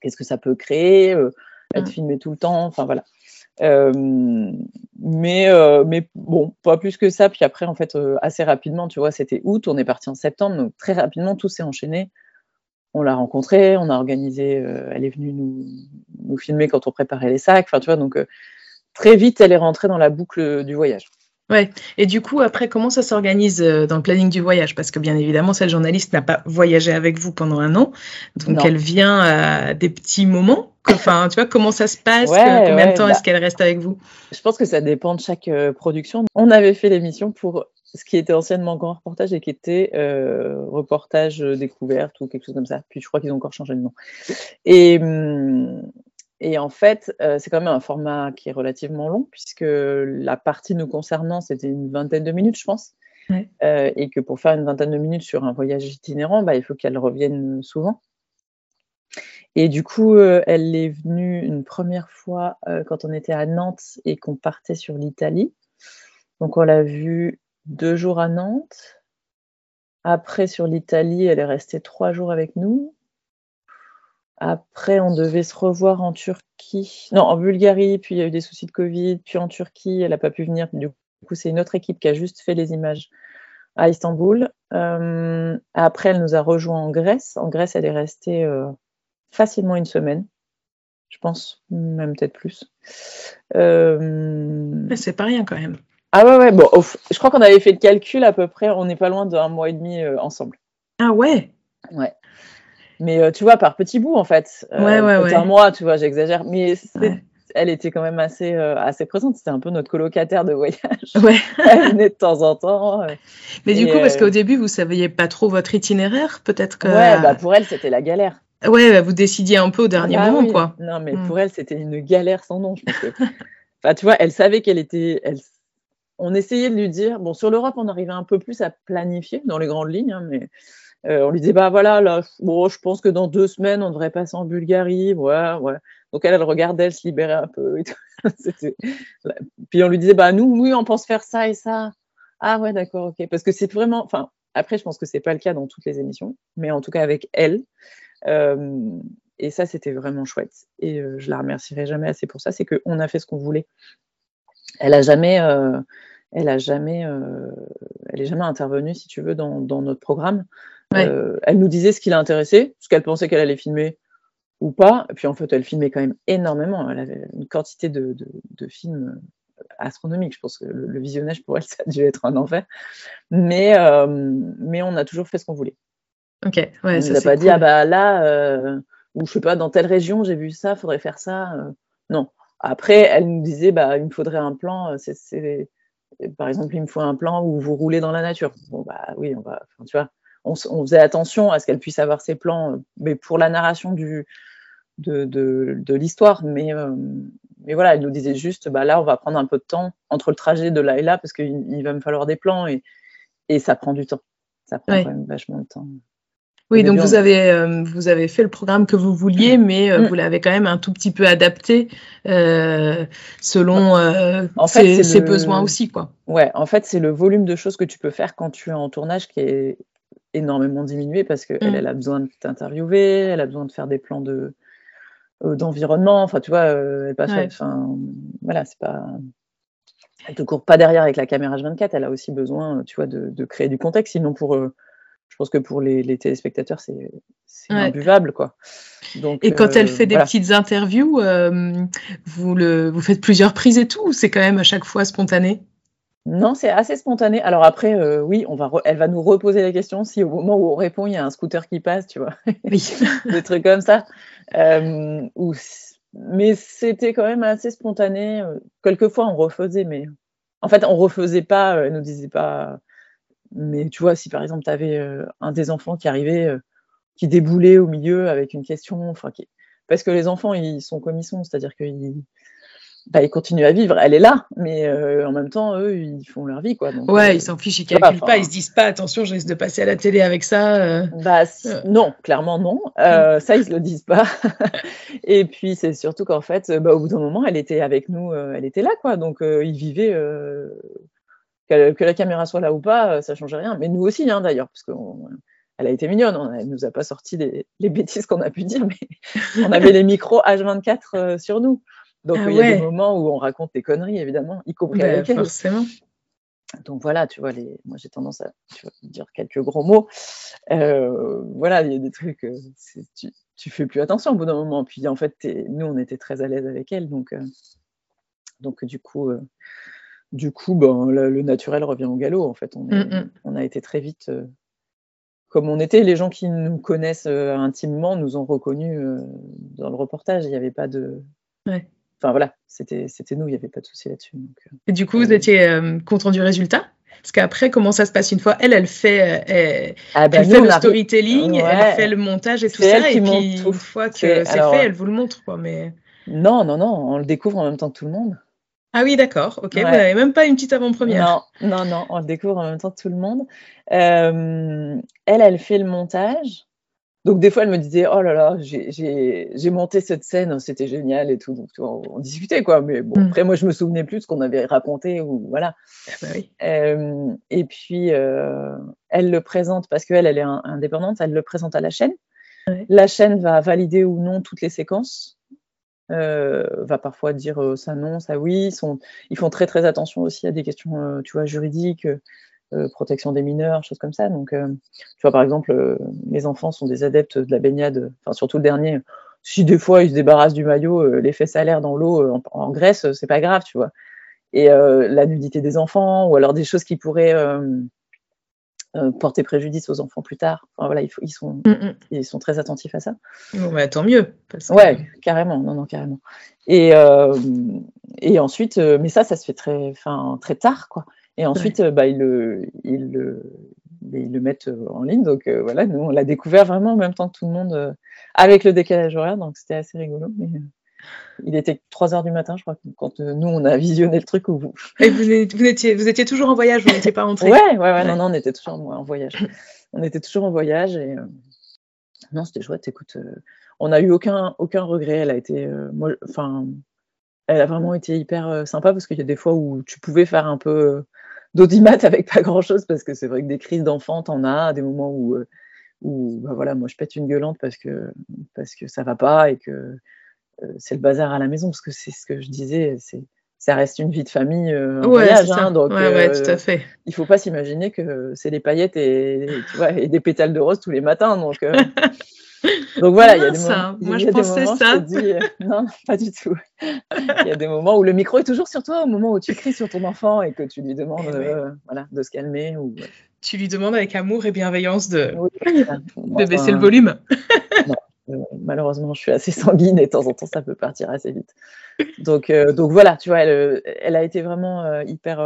qu'est-ce que ça peut créer, euh, être mmh. filmé tout le temps, enfin voilà. mais, mais bon, pas plus que ça. Puis après, en fait, assez rapidement, tu vois, c'était août, on est parti en septembre, donc très rapidement, tout s'est enchaîné. On l'a rencontrée, on a organisé, elle est venue nous, nous, filmer quand on préparait les sacs, enfin, tu vois, donc très vite, elle est rentrée dans la boucle du voyage. Ouais. Et du coup, après, comment ça s'organise euh, dans le planning du voyage? Parce que bien évidemment, cette journaliste n'a pas voyagé avec vous pendant un an, donc elle vient à des petits moments. Enfin, tu vois, comment ça se passe? Combien de temps est-ce bah qu'elle reste avec vous? Je pense que ça dépend de chaque euh, production. On avait fait l'émission pour ce qui était anciennement grand reportage et qui était euh, reportage découverte ou quelque chose comme ça. Puis je crois qu'ils ont encore changé de nom. Et, hum, et en fait, euh, c'est quand même un format qui est relativement long, puisque la partie nous concernant, c'était une vingtaine de minutes, je pense. Euh, et que pour faire une vingtaine de minutes sur un voyage itinérant, bah, il faut qu'elle revienne souvent. Et du coup, euh, elle est venue une première fois quand on était à Nantes et qu'on partait sur l'Italie. Donc, on l'a vue deux jours à Nantes. Après, sur l'Italie, elle est restée trois jours avec nous. Après, on devait se revoir en Turquie. Non, en Bulgarie, puis il y a eu des soucis de Covid, puis en Turquie, elle n'a pas pu venir. Du coup, c'est une autre équipe qui a juste fait les images à Istanbul. Euh, après, elle nous a rejoint en Grèce. En Grèce, elle est restée euh, facilement une semaine. Je pense, même peut-être plus. Euh, c'est pas rien quand même. Ah ouais, ouais. Bon, je crois qu'on avait fait le calcul à peu près. On n'est pas loin d'un mois et demi ensemble. Ah ouais? Ouais. Mais euh, tu vois, par petits bouts, en fait. Euh, ouais, ouais, ouais. un mois, tu vois, j'exagère. Mais elle était quand même assez, euh, assez présente. C'était un peu notre colocataire de voyage. *laughs* Ouais. *laughs* elle venait de temps en temps. Mais du coup, parce qu'au début, vous saviez pas trop votre itinéraire, peut-être que. Ouais, bah pour elle, c'était la galère. Ouais, bah, vous décidiez un peu au dernier bah moment, quoi. Non, mais hmm. pour elle, c'était une galère sans nom. Je pense *laughs* enfin, tu vois, elle savait qu'elle était. Elle... On essayait de lui dire. Bon, sur l'Europe, on arrivait un peu plus à planifier dans les grandes lignes, hein, mais euh, on lui disait, bah voilà, là, bon, je pense que dans deux semaines, on devrait passer en Bulgarie. Ouais, ouais. Donc elle, elle regardait, elle se libérait un peu. *laughs* Puis on lui disait, bah nous, oui, on pense faire ça et ça. Ah ouais, d'accord, ok. Parce que c'est vraiment, enfin, après, je pense que c'est pas le cas dans toutes les émissions, mais en tout cas avec elle. Euh, et ça, c'était vraiment chouette. Et euh, je la remercierai jamais assez pour ça. C'est qu'on a fait ce qu'on voulait. Elle a jamais, elle a jamais, elle est jamais intervenue, si tu veux, dans, dans notre programme. Euh, elle nous disait ce qui l'intéressait, ce qu'elle pensait qu'elle allait filmer ou pas. Et puis en fait, elle filmait quand même énormément. Elle avait une quantité de, films astronomiques. Je pense que le, visionnage pour elle, *laughs* ça a dû être un enfer. Mais, euh, mais on a toujours fait ce qu'on voulait. Ok, ouais, on n'a pas dit, ah bah là, euh, ou je sais pas, dans telle région, j'ai vu ça, faudrait faire ça. non. Après, elle nous disait, bah, il me faudrait un plan. C'est par exemple, il me faut un plan où vous roulez dans la nature. Bon, bah oui, on va, tu vois, on, faisait attention à ce qu'elle puisse avoir ses plans, mais pour la narration du, de, de, l'histoire. Mais, mais voilà, elle nous disait juste, bah là, on va prendre un peu de temps entre le trajet de là et là, parce qu'il il va me falloir des plans et, et ça prend du temps. Ça prend quand même vachement de temps. Oui, donc vous avez, euh, vous avez fait le programme que vous vouliez, mm. mais euh, mm. vous l'avez quand même un tout petit peu adapté euh, selon en fait, ses, besoins aussi. Quoi. Ouais, en fait, c'est le volume de choses que tu peux faire quand tu es en tournage qui est énormément diminué parce qu'elle mm. elle a besoin de t'interviewer, elle a besoin de faire des plans de d'environnement. Enfin, tu vois, elle passe. Enfin, voilà, c'est pas. Elle te court pas derrière avec la caméra H24. Elle a aussi besoin, tu vois, de, de créer du contexte. Sinon, pour je pense que pour les, téléspectateurs, c'est imbuvable. Quoi. Donc, et quand elle euh, fait des petites interviews, euh, vous, le, vous faites plusieurs prises et tout, ou c'est quand même à chaque fois spontané? Non, c'est assez spontané. Alors après, euh, oui, on va elle va nous reposer la question si au moment où on répond, il y a un scooter qui passe, tu vois. Oui. *laughs* des trucs comme ça. Mais c'était quand même assez spontané. Quelquefois, on refaisait, mais en fait, on refaisait pas. Elle nous disait pas mais tu vois, si par exemple, tu avais euh, un des enfants qui arrivait, euh, qui déboulait au milieu avec une question, enfin, qui... parce que les enfants, ils sont comme ils sont, c'est-à-dire qu'ils bah, ils continuent à vivre. Elle est là, mais euh, en même temps, eux, ils font leur vie. Quoi. ouais, ils s'en fichent, ils calculent pas, ils se disent pas, attention, je risque de passer à la télé avec ça. Bah, non, clairement non. Mm. Ça, ils se le disent pas. *laughs* et puis, c'est surtout qu'en fait, bah, au bout d'un moment, elle était avec nous, elle était là, quoi. Donc, ils vivaient que, la caméra soit là ou pas, euh, ça change rien. Mais nous aussi, hein, d'ailleurs, parce qu'elle a été mignonne. On, elle nous a pas sorti les, bêtises qu'on a pu dire, mais on avait les micros H24 euh, sur nous. Donc ah il y a des moments où on raconte des conneries, évidemment, y compris bah, avec elle. Forcément. Donc voilà, tu vois, les... moi j'ai tendance à dire quelques gros mots. Euh, voilà, il y a des trucs, tu, tu fais plus attention au bout d'un moment. Puis en fait, nous on était très à l'aise avec elle, donc, donc du coup, du coup, ben, le, naturel revient au galop. En fait, on, mm, mm. a été très vite euh, comme on était. Les gens qui nous connaissent euh, intimement nous ont reconnus euh, dans le reportage. Il n'y avait pas de. Enfin voilà, c'était nous. Il n'y avait pas de souci là-dessus. Et du coup, vous étiez content du résultat? Parce qu'après, comment ça se passe une fois? Elle, elle fait, elle, ah ben, fait le storytelling, elle fait le montage et tout ça, et puis une fois que c'est fait, elle vous le montre. Quoi, mais... Non, non, non, on le découvre en même temps que tout le monde. Ah oui, d'accord. Ok, vous n'avez même pas une petite avant-première. Non, non, non, on le découvre en même temps tout le monde. Euh, elle, elle fait le montage. Donc des fois, elle me disait, oh là là, j'ai monté cette scène, c'était génial et tout. Donc on, discutait quoi. Mais bon, hmm. après moi, je me souvenais plus de ce qu'on avait raconté ou voilà. Ah bah oui. euh, et puis euh, elle le présente parce qu'elle, elle est indépendante. Elle le présente à la chaîne. La chaîne va valider ou non toutes les séquences. Euh, va parfois dire euh, ça non, ça oui. Ils, font très très attention aussi à des questions, euh, tu vois, juridiques, protection des mineurs, choses comme ça. Donc, tu vois, par exemple, les enfants sont des adeptes de la baignade, enfin surtout le dernier. Si des fois ils se débarrassent du maillot, les fesses à l'air dans l'eau en, en, Grèce, c'est pas grave, tu vois. Et la nudité des enfants, ou alors des choses qui pourraient euh, porter préjudice aux enfants plus tard. Enfin, voilà, ils, sont, mm, mm. ils sont très attentifs à ça. Bon, tant mieux. Ouais, carrément, non, non, carrément. Et, euh, et ensuite, euh, mais ça, ça se fait très, enfin, très tard, quoi. Et ensuite, bah, ils, le, ils, le, ils le mettent en ligne. Donc voilà, nous, on l'a découvert vraiment en même temps que tout le monde, avec le décalage horaire, donc c'était assez rigolo. Mais, il était 3 heures du matin, je crois, quand euh, nous, on a visionné le truc. Où vous... *laughs* Et vous, étiez, vous étiez toujours en voyage, vous n'étiez pas rentré ouais, ouais, ouais, non, non, on était toujours en, voyage. on était toujours en voyage et euh, non, c'était chouette. Écoute, euh, on n'a eu aucun, aucun regret. Elle a été, enfin, elle a vraiment été hyper sympa parce qu'il y a des fois où tu pouvais faire un peu d'audimat avec pas grand chose parce que c'est vrai que des crises d'enfants, t'en as, des moments où, où bah voilà, moi je pète une gueulante parce que, parce que ça va pas et que c'est le bazar à la maison, parce que c'est ce que je disais, c'est ça reste une vie de famille euh, voyage, hein, donc ouais, tout à fait. il faut pas s'imaginer que c'est des paillettes et, tu vois, et des pétales de rose tous les matins, donc euh, *laughs* donc voilà, il y a des moments, Moi, je pensais ça. non, *laughs* pas du tout. Il y a des moments où le micro est toujours sur toi, au moment où tu cries sur ton enfant et que tu lui demandes eh voilà, de se calmer. Ou... Tu lui demandes avec amour et bienveillance de, de baisser le volume. Euh, malheureusement, je suis assez *laughs* sanguine et de temps en temps, ça peut partir assez vite. Donc, donc voilà, tu vois, elle, elle a été vraiment hyper,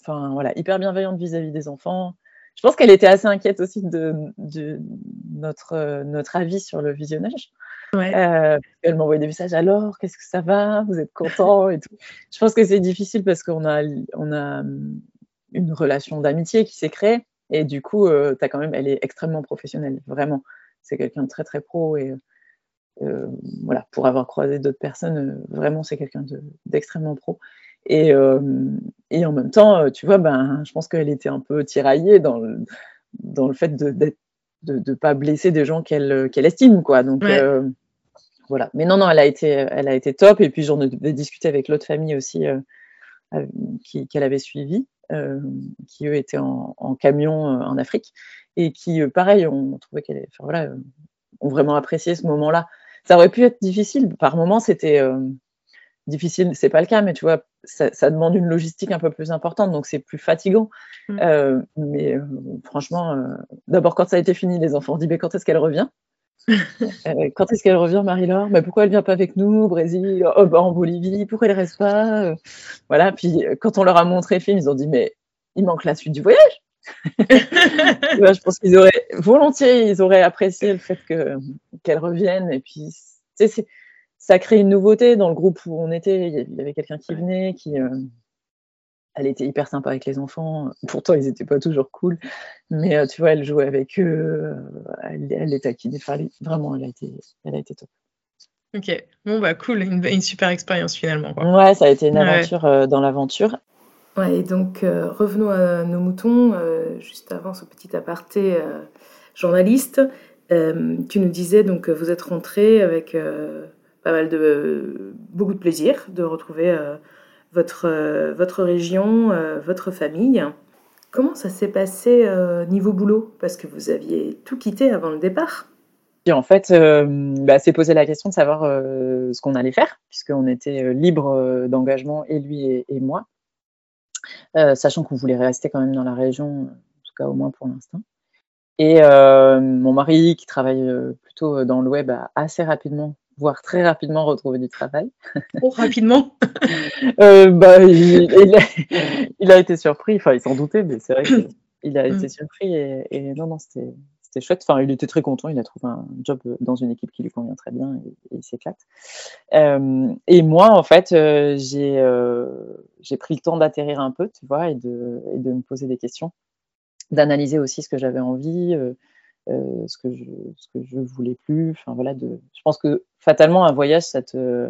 enfin voilà, hyper bienveillante vis-à-vis des enfants. Je pense qu'elle était assez inquiète aussi de, de, notre, notre avis sur le visionnage. Ouais. elle m'envoyait des messages alors, qu'est-ce que ça va? Vous êtes content et tout. Je pense que c'est difficile parce qu'on a, on a une relation d'amitié qui s'est créée. Et du coup, euh, as quand même, elle est extrêmement professionnelle, vraiment. C'est quelqu'un de très très pro et euh, voilà, pour avoir croisé d'autres personnes, euh, vraiment c'est quelqu'un d'extrêmement pro. Et, et, en même temps, tu vois, ben, je pense qu'elle était un peu tiraillée dans le, dans le fait de ne de, pas blesser des gens qu'elle qu'elle estime, quoi. Donc voilà. Mais non, non, elle a été, elle a été top. Et puis j'en ai discuté avec l'autre famille aussi qu'elle avait suivie. Euh, qui eux étaient en, camion euh, en Afrique et qui, euh, pareil, ont trouvé qu'elle, enfin voilà, ont vraiment apprécié ce moment-là. Ça aurait pu être difficile. Par moments, c'était difficile, c'est pas le cas, mais tu vois, ça, demande une logistique un peu plus importante, donc c'est plus fatigant. Mm. mais franchement, d'abord quand ça a été fini, les enfants ont dit, mais quand est-ce qu'elle revient? *laughs* Euh, quand est-ce qu'elle revient, Marie-Laure? Mais Pourquoi elle vient pas avec nous? Au Brésil, oh, bah, en Bolivie Pourquoi elle reste pas? Euh, Voilà. Puis euh, quand on leur a montré le film, ils ont dit mais il manque la suite du voyage. *laughs* je pense qu'ils auraient volontiers, ils auraient apprécié le fait que qu'elle revienne. Et puis, ça crée une nouveauté dans le groupe où on était. Il y avait quelqu'un qui venait, qui elle était hyper sympa avec les enfants. Pourtant, ils n'étaient pas toujours cool. Mais euh, tu vois, elle jouait avec eux. Euh, elle, elle les taquinait. vraiment, elle a, été, elle a été top. Ok. Bon, bah cool. Une, super expérience finalement. Ouais, ça a été une aventure euh, dans l'aventure. Et donc revenons à nos moutons. juste avant ce petit aparté journaliste, tu nous disais donc que vous êtes rentré avec pas mal de. beaucoup de plaisir de retrouver votre, euh, votre région, euh, votre famille. Comment ça s'est passé euh, niveau boulot? Parce que vous aviez tout quitté avant le départ. Et en fait, bah, c'est poser la question de savoir ce qu'on allait faire, puisqu'on était libre d'engagement, et lui et, moi, sachant qu'on voulait rester quand même dans la région, en tout cas au moins pour l'instant. Et mon mari, qui travaille plutôt dans le web, a assez rapidement voire très rapidement retrouver du travail. Oh, rapidement *laughs* euh, bah, il, a, été surpris, enfin il s'en doutait, mais c'est vrai qu'il a été mm. surpris et, non, non, c'était chouette. Enfin, il était très content, il a trouvé un job dans une équipe qui lui convient très bien et, il s'éclate. Euh, et moi, en fait, euh, j'ai pris le temps d'atterrir un peu, tu vois, et de, et de me poser des questions, d'analyser aussi ce que j'avais envie. Euh, ce que je ce que je voulais plus. Enfin voilà, de, je pense que fatalement un voyage ça te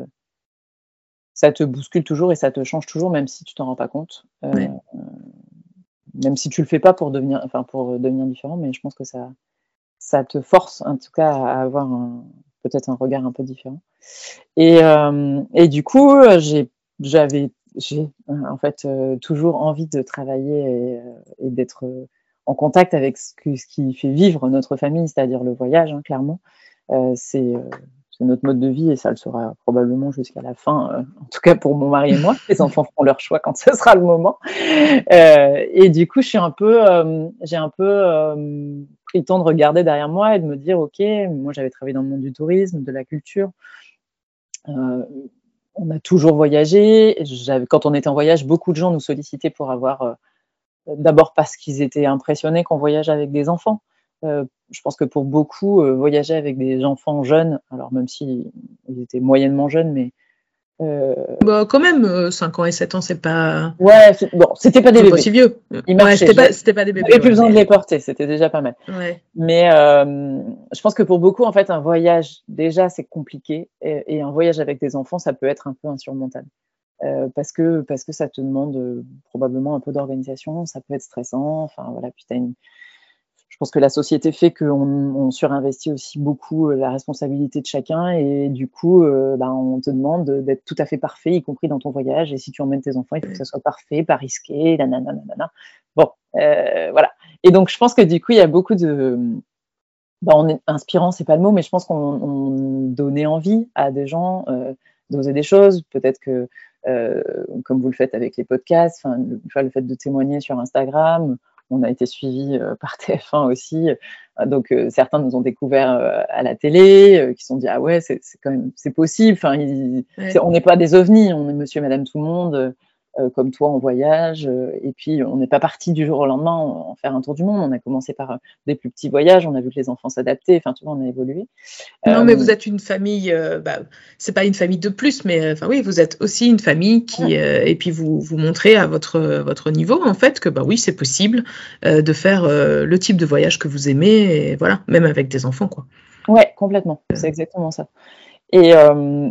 ça te bouscule toujours et ça te change toujours, même si tu t'en rends pas compte. Euh, même si tu le fais pas pour devenir, enfin pour devenir différent, mais je pense que ça, ça te force en tout cas à avoir peut-être un regard un peu différent. Et, euh, du coup, j'avais, en fait toujours envie de travailler et, et d'être en contact avec ce, qui fait vivre notre famille, c'est-à-dire le voyage, hein, clairement. Euh, c'est notre mode de vie et ça le sera probablement jusqu'à la fin, euh, en tout cas pour mon mari et moi. *laughs* Les enfants feront leur choix quand ce sera le moment. Euh, et du coup, peu, j'ai un peu pris le temps de regarder derrière moi et de me dire, ok, moi j'avais travaillé dans le monde du tourisme, de la culture. on a toujours voyagé. Quand on était en voyage, beaucoup de gens nous sollicitaient pour avoir D'abord parce qu'ils étaient impressionnés qu'on voyage avec des enfants. Euh, je pense que pour beaucoup, euh, voyager avec des enfants jeunes, alors même s'ils étaient moyennement jeunes, mais. Euh, bah, quand même, 5 ans et 7 ans, c'est pas. Ouais, bon, c'était pas des bébés. Pas si vieux. ouais, c'était pas, pas, des bébés. Avait plus besoin de les porter, c'était déjà pas mal. Ouais. Mais je pense que pour beaucoup, en fait, un voyage, déjà, c'est compliqué. Et, et, un voyage avec des enfants, ça peut être un peu insurmontable. Euh, parce que parce que ça te demande probablement un peu d'organisation, ça peut être stressant. Enfin voilà, puis une... je pense que la société fait qu'on on surinvestit aussi beaucoup euh, la responsabilité de chacun et du coup, bah, on te demande d'être tout à fait parfait, y compris dans ton voyage. Et si tu emmènes tes enfants, il faut que ça soit parfait, pas risqué, nanana, nanana. Bon, voilà. Et donc je pense que du coup, il y a beaucoup de bah, on est inspirant, c'est pas le mot, mais je pense qu'on donnait envie à des gens d'oser des choses. Peut-être que euh, comme vous le faites avec les podcasts, le fait de témoigner sur Instagram, on a été suivi *laughs* par TF1 aussi. Donc certains nous ont découvert à la télé, qui se sont dit ah ouais c'est quand même c'est possible. Enfin, on n'est pas des ovnis, on est Monsieur et Madame tout le monde. Euh, comme toi en voyage. Euh, et puis, on n'est pas parti du jour au lendemain en, faire un tour du monde. On a commencé par euh, des plus petits voyages. On a vu que les enfants s'adaptaient. Enfin, tu vois, on a évolué. Non, mais vous êtes une famille. bah, c'est pas une famille de plus, mais enfin oui, vous êtes aussi une famille qui. et puis vous vous montrez à votre votre niveau en fait que bah oui, c'est possible de faire le type de voyage que vous aimez. Et voilà, même avec des enfants, quoi. Ouais, complètement. C'est exactement ça. Et,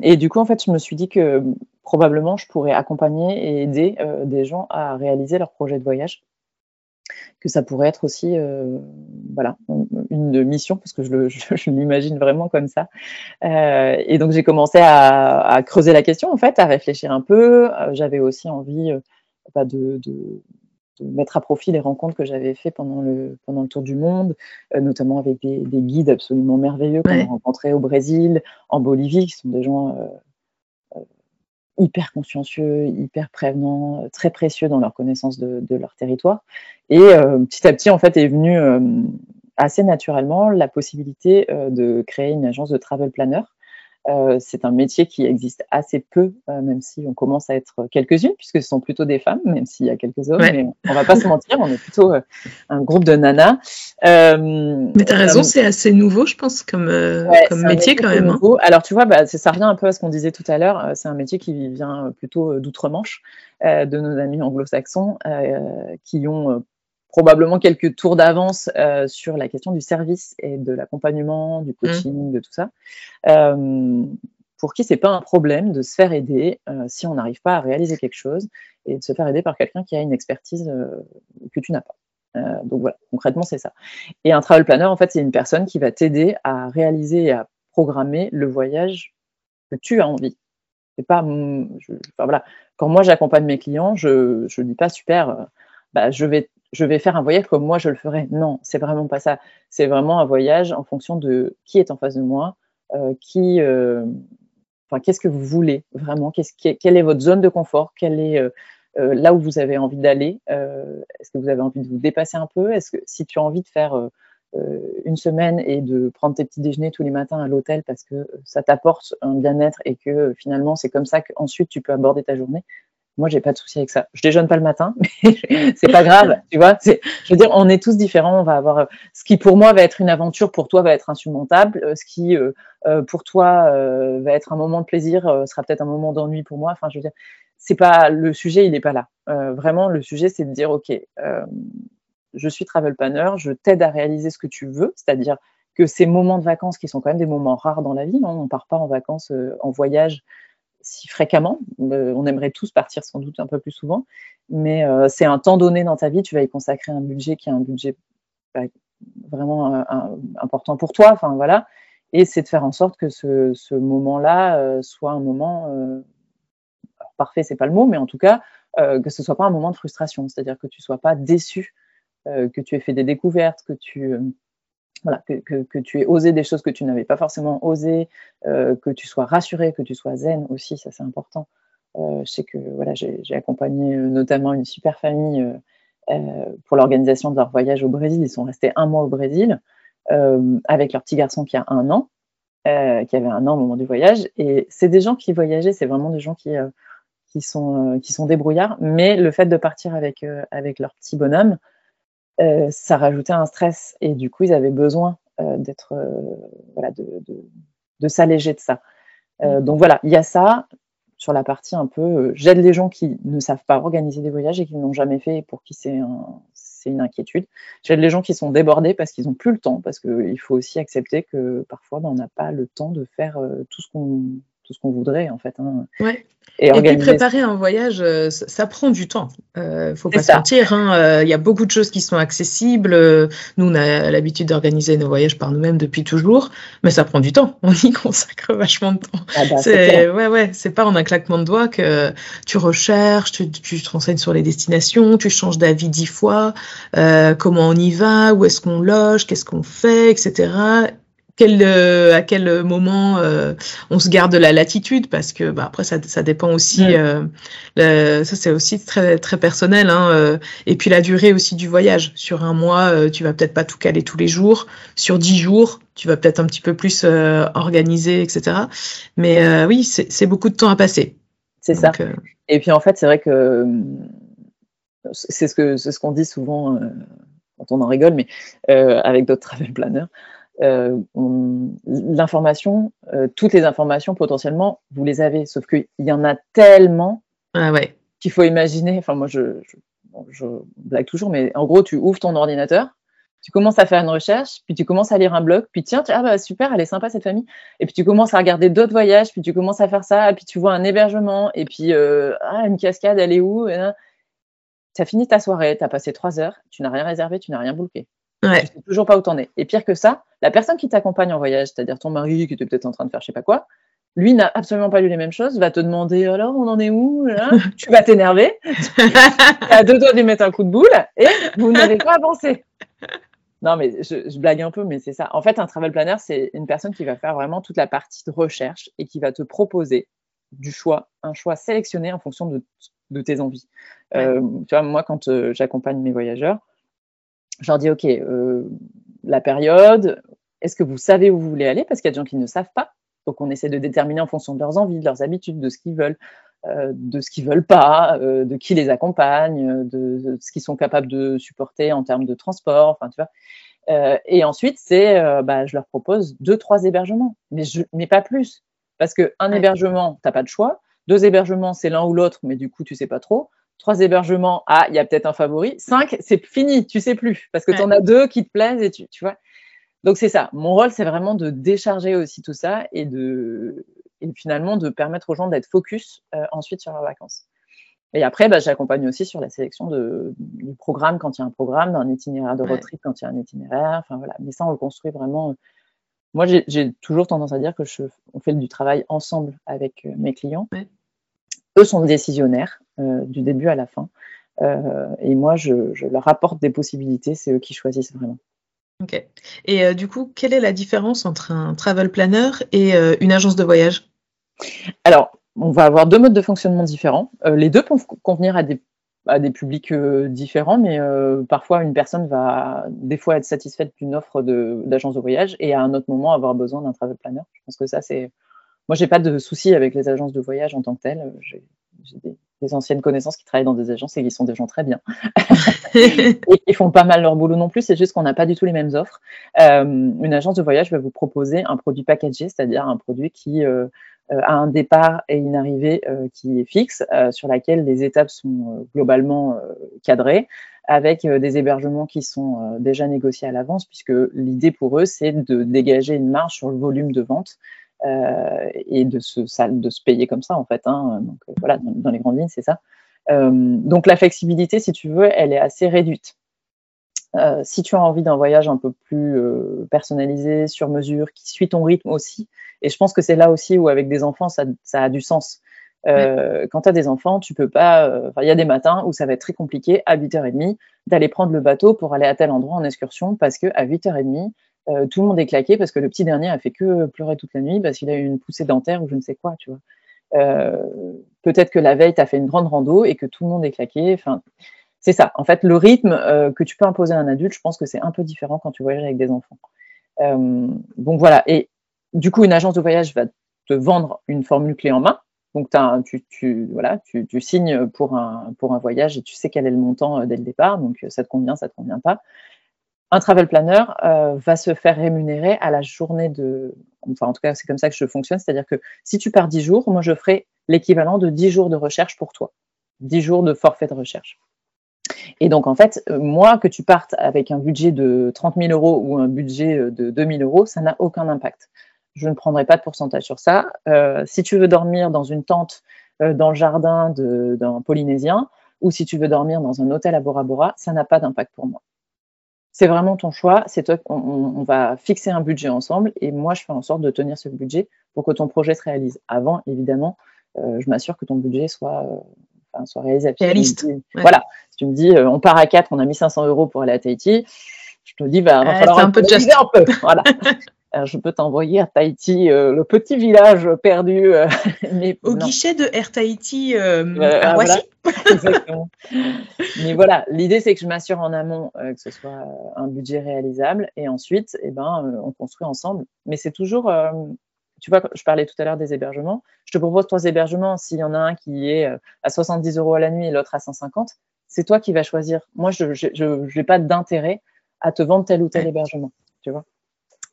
et, du coup, en fait, je me suis dit que probablement je pourrais accompagner et aider euh, des gens à réaliser leur projet de voyage. Que ça pourrait être aussi euh, voilà, une mission, parce que je, l'imagine *laughs* vraiment comme ça. Euh, et donc j'ai commencé à, creuser la question, en fait, à réfléchir un peu. J'avais aussi envie bah, de, mettre à profit les rencontres que j'avais fait pendant le, pendant le tour du monde, notamment avec des, guides absolument merveilleux qu'on a rencontrés au Brésil, en Bolivie, qui sont des gens hyper consciencieux, hyper prévenants, euh, très précieux dans leur connaissance de, leur territoire. Et euh, petit à petit, en fait, est venue euh, assez naturellement la possibilité de créer une agence de travel planner euh, c'est un métier qui existe assez peu, euh, même si on commence à être quelques-unes, puisque ce sont plutôt des femmes, même s'il y a quelques hommes. Mais on va pas se mentir, on est plutôt euh, un groupe de nanas. mais tu as raison, c'est assez nouveau, je pense, comme, métier, quand même. Hein. Alors tu vois, bah, ça revient un peu à ce qu'on disait tout à l'heure. C'est un métier qui vient plutôt d'outre-Manche, de nos amis anglo-saxons, qui ont probablement quelques tours d'avance euh, sur la question du service et de l'accompagnement, du mmh. coaching, de tout ça. Euh, pour qui c'est pas un problème de se faire aider euh, si on n'arrive pas à réaliser quelque chose et de se faire aider par quelqu'un qui a une expertise que tu n'as pas. donc voilà, concrètement c'est ça. Et un travel planner en fait c'est une personne qui va t'aider à réaliser et à programmer le voyage que tu as envie. C'est pas, je, enfin, voilà, quand moi j'accompagne mes clients, je ne dis pas super, bah, je vais faire un voyage comme moi je le ferais. Non, c'est vraiment pas ça. C'est vraiment un voyage en fonction de qui est en face de moi, euh, qui, euh, qu'est-ce que vous voulez vraiment, quelle est votre zone de confort, quelle est euh, là où vous avez envie d'aller? est-ce que vous avez envie de vous dépasser un peu? Est-ce que si tu as envie de faire une semaine et de prendre tes petits déjeuners tous les matins à l'hôtel parce que ça t'apporte un bien-être et que finalement c'est comme ça qu'ensuite tu peux aborder ta journée, moi, j'ai pas de souci avec ça. Je déjeune pas le matin, *laughs* mais c'est pas grave, tu vois. Je veux dire, on est tous différents. On va avoir ce qui pour moi va être une aventure, pour toi va être insurmontable. Euh, ce qui euh, euh, pour toi va être un moment de plaisir sera peut-être un moment d'ennui pour moi. Enfin, je veux dire, c'est pas le sujet, il n'est pas là. vraiment, le sujet, c'est de dire, ok, je suis travel planner, je t'aide à réaliser ce que tu veux, c'est-à-dire que ces moments de vacances qui sont quand même des moments rares dans la vie, hein, on part pas en vacances, en voyage si fréquemment. Euh, on aimerait tous partir sans doute un peu plus souvent, mais euh, c'est un temps donné dans ta vie, tu vas y consacrer un budget qui est un budget bah, vraiment euh, important pour toi. Enfin voilà, et c'est de faire en sorte que ce, moment-là soit un moment parfait, c'est pas le mot, mais en tout cas que ce soit pas un moment de frustration, c'est-à-dire que tu sois pas déçu, que tu aies fait des découvertes, que tu que, tu aies osé des choses que tu n'avais pas forcément osé, euh, que tu sois rassuré, que tu sois zen aussi, ça c'est important. Euh, je sais que voilà, j'ai accompagné euh, notamment une super famille pour l'organisation de leur voyage au Brésil. Ils sont restés un mois au Brésil avec leur petit garçon qui a un an, qui avait un an au moment du voyage. Et c'est des gens qui voyageaient, c'est vraiment des gens qui, qui, sont, qui sont débrouillards. Mais le fait de partir avec, avec leur petit bonhomme, ça rajoutait un stress. Et du coup, ils avaient besoin euh, d'être, euh, voilà, de, de, s'alléger de ça. Mmh. donc voilà, il y a ça sur la partie un peu, j'aide les gens qui ne savent pas organiser des voyages et qui n'ont jamais fait pour qui c'est c'est une inquiétude. J'aide les gens qui sont débordés parce qu'ils n'ont plus le temps, parce qu'il faut aussi accepter que parfois ben, on n'a pas le temps de faire tout ce qu'on tout ce qu'on voudrait en fait. Hein. Ouais. Et, puis préparer un voyage, euh, ça, prend du temps. Euh, faut pas se mentir. Hein. Euh, il y a beaucoup de choses qui sont accessibles. Nous, on a l'habitude d'organiser nos voyages par nous-mêmes depuis toujours, mais ça prend du temps. *laughs* On y consacre vachement de temps. Ah bah, c'est ouais, ouais. C'est pas en un claquement de doigts que tu recherches, tu, tu te renseignes sur les destinations, tu changes d'avis dix fois, euh, comment on y va, où est-ce qu'on loge, qu'est-ce qu'on fait, etc quel, euh, à quel moment euh, on se garde la latitude parce que bah, après ça, ça dépend aussi euh, ça c'est aussi très très personnel hein, et puis la durée aussi du voyage. Sur un mois tu vas peut-être pas tout caler tous les jours. Sur dix jours tu vas peut-être un petit peu plus organiser etc mais oui c'est beaucoup de temps à passer. C'est ça. Et puis en fait c'est vrai que c'est ce que c'est ce qu'on dit souvent quand on en rigole mais avec d'autres *laughs* travel planners euh, l'information, euh, toutes les informations potentiellement, vous les avez. Sauf qu'il y en a tellement ah ouais. qu'il faut imaginer. Enfin, moi, je, je, blague toujours, mais en gros, tu ouvres ton ordinateur, tu commences à faire une recherche, puis tu commences à lire un blog, puis tiens, ah bah super, elle est sympa cette famille, et puis tu commences à regarder d'autres voyages, puis tu commences à faire ça, puis tu vois un hébergement, et puis euh, ah, une cascade, elle est où Tu as fini ta soirée, tu as passé trois heures, tu n'as rien réservé, tu n'as rien booké. Ouais. sais toujours pas où t'en es. Et pire que ça, la personne qui t'accompagne en voyage, c'est-à-dire ton mari qui était peut-être en train de faire je sais pas quoi, lui n'a absolument pas lu les mêmes choses, va te demander alors on en est où? *laughs* Tu vas t'énerver, *laughs* tu as deux doigts de lui mettre un coup de boule et vous n'avez pas avancé. Non, mais je, blague un peu, mais c'est ça. En fait, un travel planner, c'est une personne qui va faire vraiment toute la partie de recherche et qui va te proposer du choix, un choix sélectionné en fonction de, tes envies. Euh, tu vois, moi, quand euh, j'accompagne mes voyageurs, je leur dis, OK, euh, la période, est-ce que vous savez où vous voulez aller? Parce qu'il y a des gens qui ne savent pas. Donc, on essaie de déterminer en fonction de leurs envies, de leurs habitudes, de ce qu'ils veulent, euh, de ce qu'ils veulent pas, euh, de qui les accompagne, de, ce qu'ils sont capables de supporter en termes de transport. Enfin, tu vois. et ensuite, c'est, bah, je leur propose deux, trois hébergements, mais, je, mais pas plus. Parce qu'un hébergement, tu n'as pas de choix. Deux hébergements, c'est l'un ou l'autre, mais du coup, tu sais pas trop. Trois hébergements, ah, il y a peut-être un favori. Cinq, c'est fini, tu sais plus, parce que tu en as deux qui te plaisent et tu, tu vois. Donc c'est ça. Mon rôle, c'est vraiment de décharger aussi tout ça et de et finalement de permettre aux gens d'être focus euh, ensuite sur leurs vacances. Et après, bah, j'accompagne aussi sur la sélection de, du programme quand il y a un programme, d'un itinéraire de road trip quand il y a un itinéraire. Enfin voilà. Mais ça, on le construit vraiment. Moi, j'ai toujours tendance à dire que je, on fait du travail ensemble avec euh, mes clients. Eux sont décisionnaires. Euh, du début à la fin. Euh, et moi, je, leur apporte des possibilités, c'est eux qui choisissent vraiment. Ok. Et euh, du coup, quelle est la différence entre un travel planner et une agence de voyage? Alors, on va avoir deux modes de fonctionnement différents. les deux peuvent convenir à des, à des publics différents, mais parfois une personne va des fois être satisfaite d'une offre d'agence de, voyage et à un autre moment avoir besoin d'un travel planner. Je pense que ça, c'est. Moi, j'ai pas de souci avec les agences de voyage en tant que telles. J'ai des, des anciennes connaissances qui travaillent dans des agences et qui sont des gens très bien. *laughs* et qui font pas mal leur boulot non plus, c'est juste qu'on n'a pas du tout les mêmes offres. Euh, une agence de voyage va vous proposer un produit packagé, c'est-à-dire un produit qui euh, euh, a un départ et une arrivée qui est fixe, sur laquelle les étapes sont globalement cadrées, avec des hébergements qui sont déjà négociés à l'avance, puisque l'idée pour eux, c'est de dégager une marge sur le volume de vente et de se, de se payer comme ça, en fait. Hein. Donc, euh, voilà, dans, les grandes lignes, c'est ça. Euh, donc, la flexibilité, si tu veux, elle est assez réduite. si tu as envie d'un voyage un peu plus personnalisé, sur mesure, qui suit ton rythme aussi, et je pense que c'est là aussi où avec des enfants, ça, ça a du sens. Euh, Quand tu as des enfants, tu peux pas. Il y a des matins où ça va être très compliqué à 8h30 d'aller prendre le bateau pour aller à tel endroit en excursion parce que à 8h30, euh, tout le monde est claqué parce que le petit dernier a fait que pleurer toute la nuit parce qu'il a eu une poussée dentaire ou je ne sais quoi, tu vois. Euh, peut-être que la veille, tu as fait une grande rando et que tout le monde est claqué. Enfin, c'est ça. En fait, le rythme euh, que tu peux imposer à un adulte, je pense que c'est un peu différent quand tu voyages avec des enfants. donc voilà. Et du coup, une agence de voyage va te vendre une formule clé en main. Donc, tu, tu, voilà, tu, signes pour un, pour un voyage et tu sais quel est le montant dès le départ. Donc, ça te convient, ça te convient pas un travel planner euh, va se faire rémunérer à la journée de. Enfin, en tout cas, c'est comme ça que je fonctionne. C'est-à-dire que si tu pars 10 jours, moi, je ferai l'équivalent de 10 jours de recherche pour toi. 10 jours de forfait de recherche. Et donc, en fait, euh, moi, que tu partes avec un budget de 30 000 euros ou un budget euh, de 2 000 euros, ça n'a aucun impact. Je ne prendrai pas de pourcentage sur ça. Si tu veux dormir dans une tente dans le jardin d'un Polynésien, ou si tu veux dormir dans un hôtel à Bora Bora, ça n'a pas d'impact pour moi c'est vraiment ton choix. C'est toi, on, va fixer un budget ensemble et moi, je fais en sorte de tenir ce budget pour que ton projet se réalise. Avant, évidemment, euh, je m'assure que ton budget soit, euh, soit réalisable. Réaliste. Voilà. Si tu me dis, euh, on part à 4, on a mis 500 euros pour aller à Tahiti, je te dis, bah, va falloir un peu un peu. Voilà. *laughs* je peux t'envoyer à Tahiti, le petit village perdu. *laughs* mais, Au guichet de Air Tahiti à Roissy *laughs* Exactement. mais voilà, l'idée c'est que je m'assure en amont que ce soit un budget réalisable et ensuite, eh ben, on construit ensemble. Mais c'est toujours tu vois, je parlais tout à l'heure des hébergements. Je te propose trois hébergements. S'il y en a un qui est à 70 euros à la nuit et l'autre à 150, c'est toi qui vas choisir. Moi, je n'ai pas d'intérêt à te vendre tel ou tel hébergement. Tu vois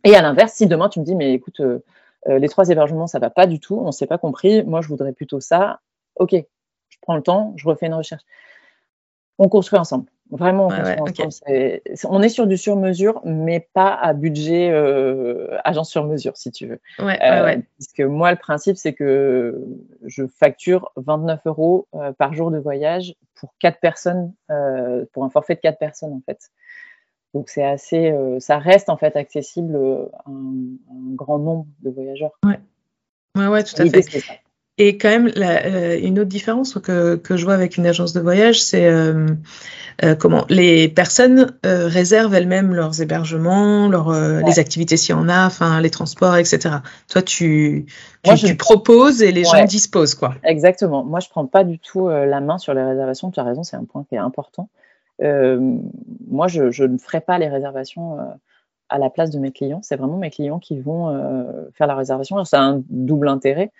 Et à l'inverse, si demain tu me dis, mais écoute, euh, euh, les trois hébergements, ça va pas du tout, on ne s'est pas compris, moi je voudrais plutôt ça, ok, je prends le temps, je refais une recherche. On construit ensemble. Vraiment, on, est sur du sur-mesure, mais pas à budget euh, agent sur-mesure, si tu veux. Ouais, euh, parce que moi, le principe, c'est que je facture 29 euros euh, par jour de voyage pour quatre personnes, pour un forfait de quatre personnes, en fait. Donc, c'est assez, ça reste en fait accessible à un, grand nombre de voyageurs. Ouais, ouais, ouais tout à fait. Et quand même, la, une autre différence que, que, je vois avec une agence de voyage, c'est euh, comment les personnes euh, réservent elles-mêmes leurs hébergements, leurs, euh, les activités s'il y en a, enfin les transports, etc. Toi, tu, tu, proposes et les gens disposent, quoi. Exactement. Moi, je prends pas du tout la main sur les réservations. Tu as raison, c'est un point qui est important. Moi, je, ne ferai pas les réservations à la place de mes clients. C'est vraiment mes clients qui vont faire la réservation. C'est un double intérêt.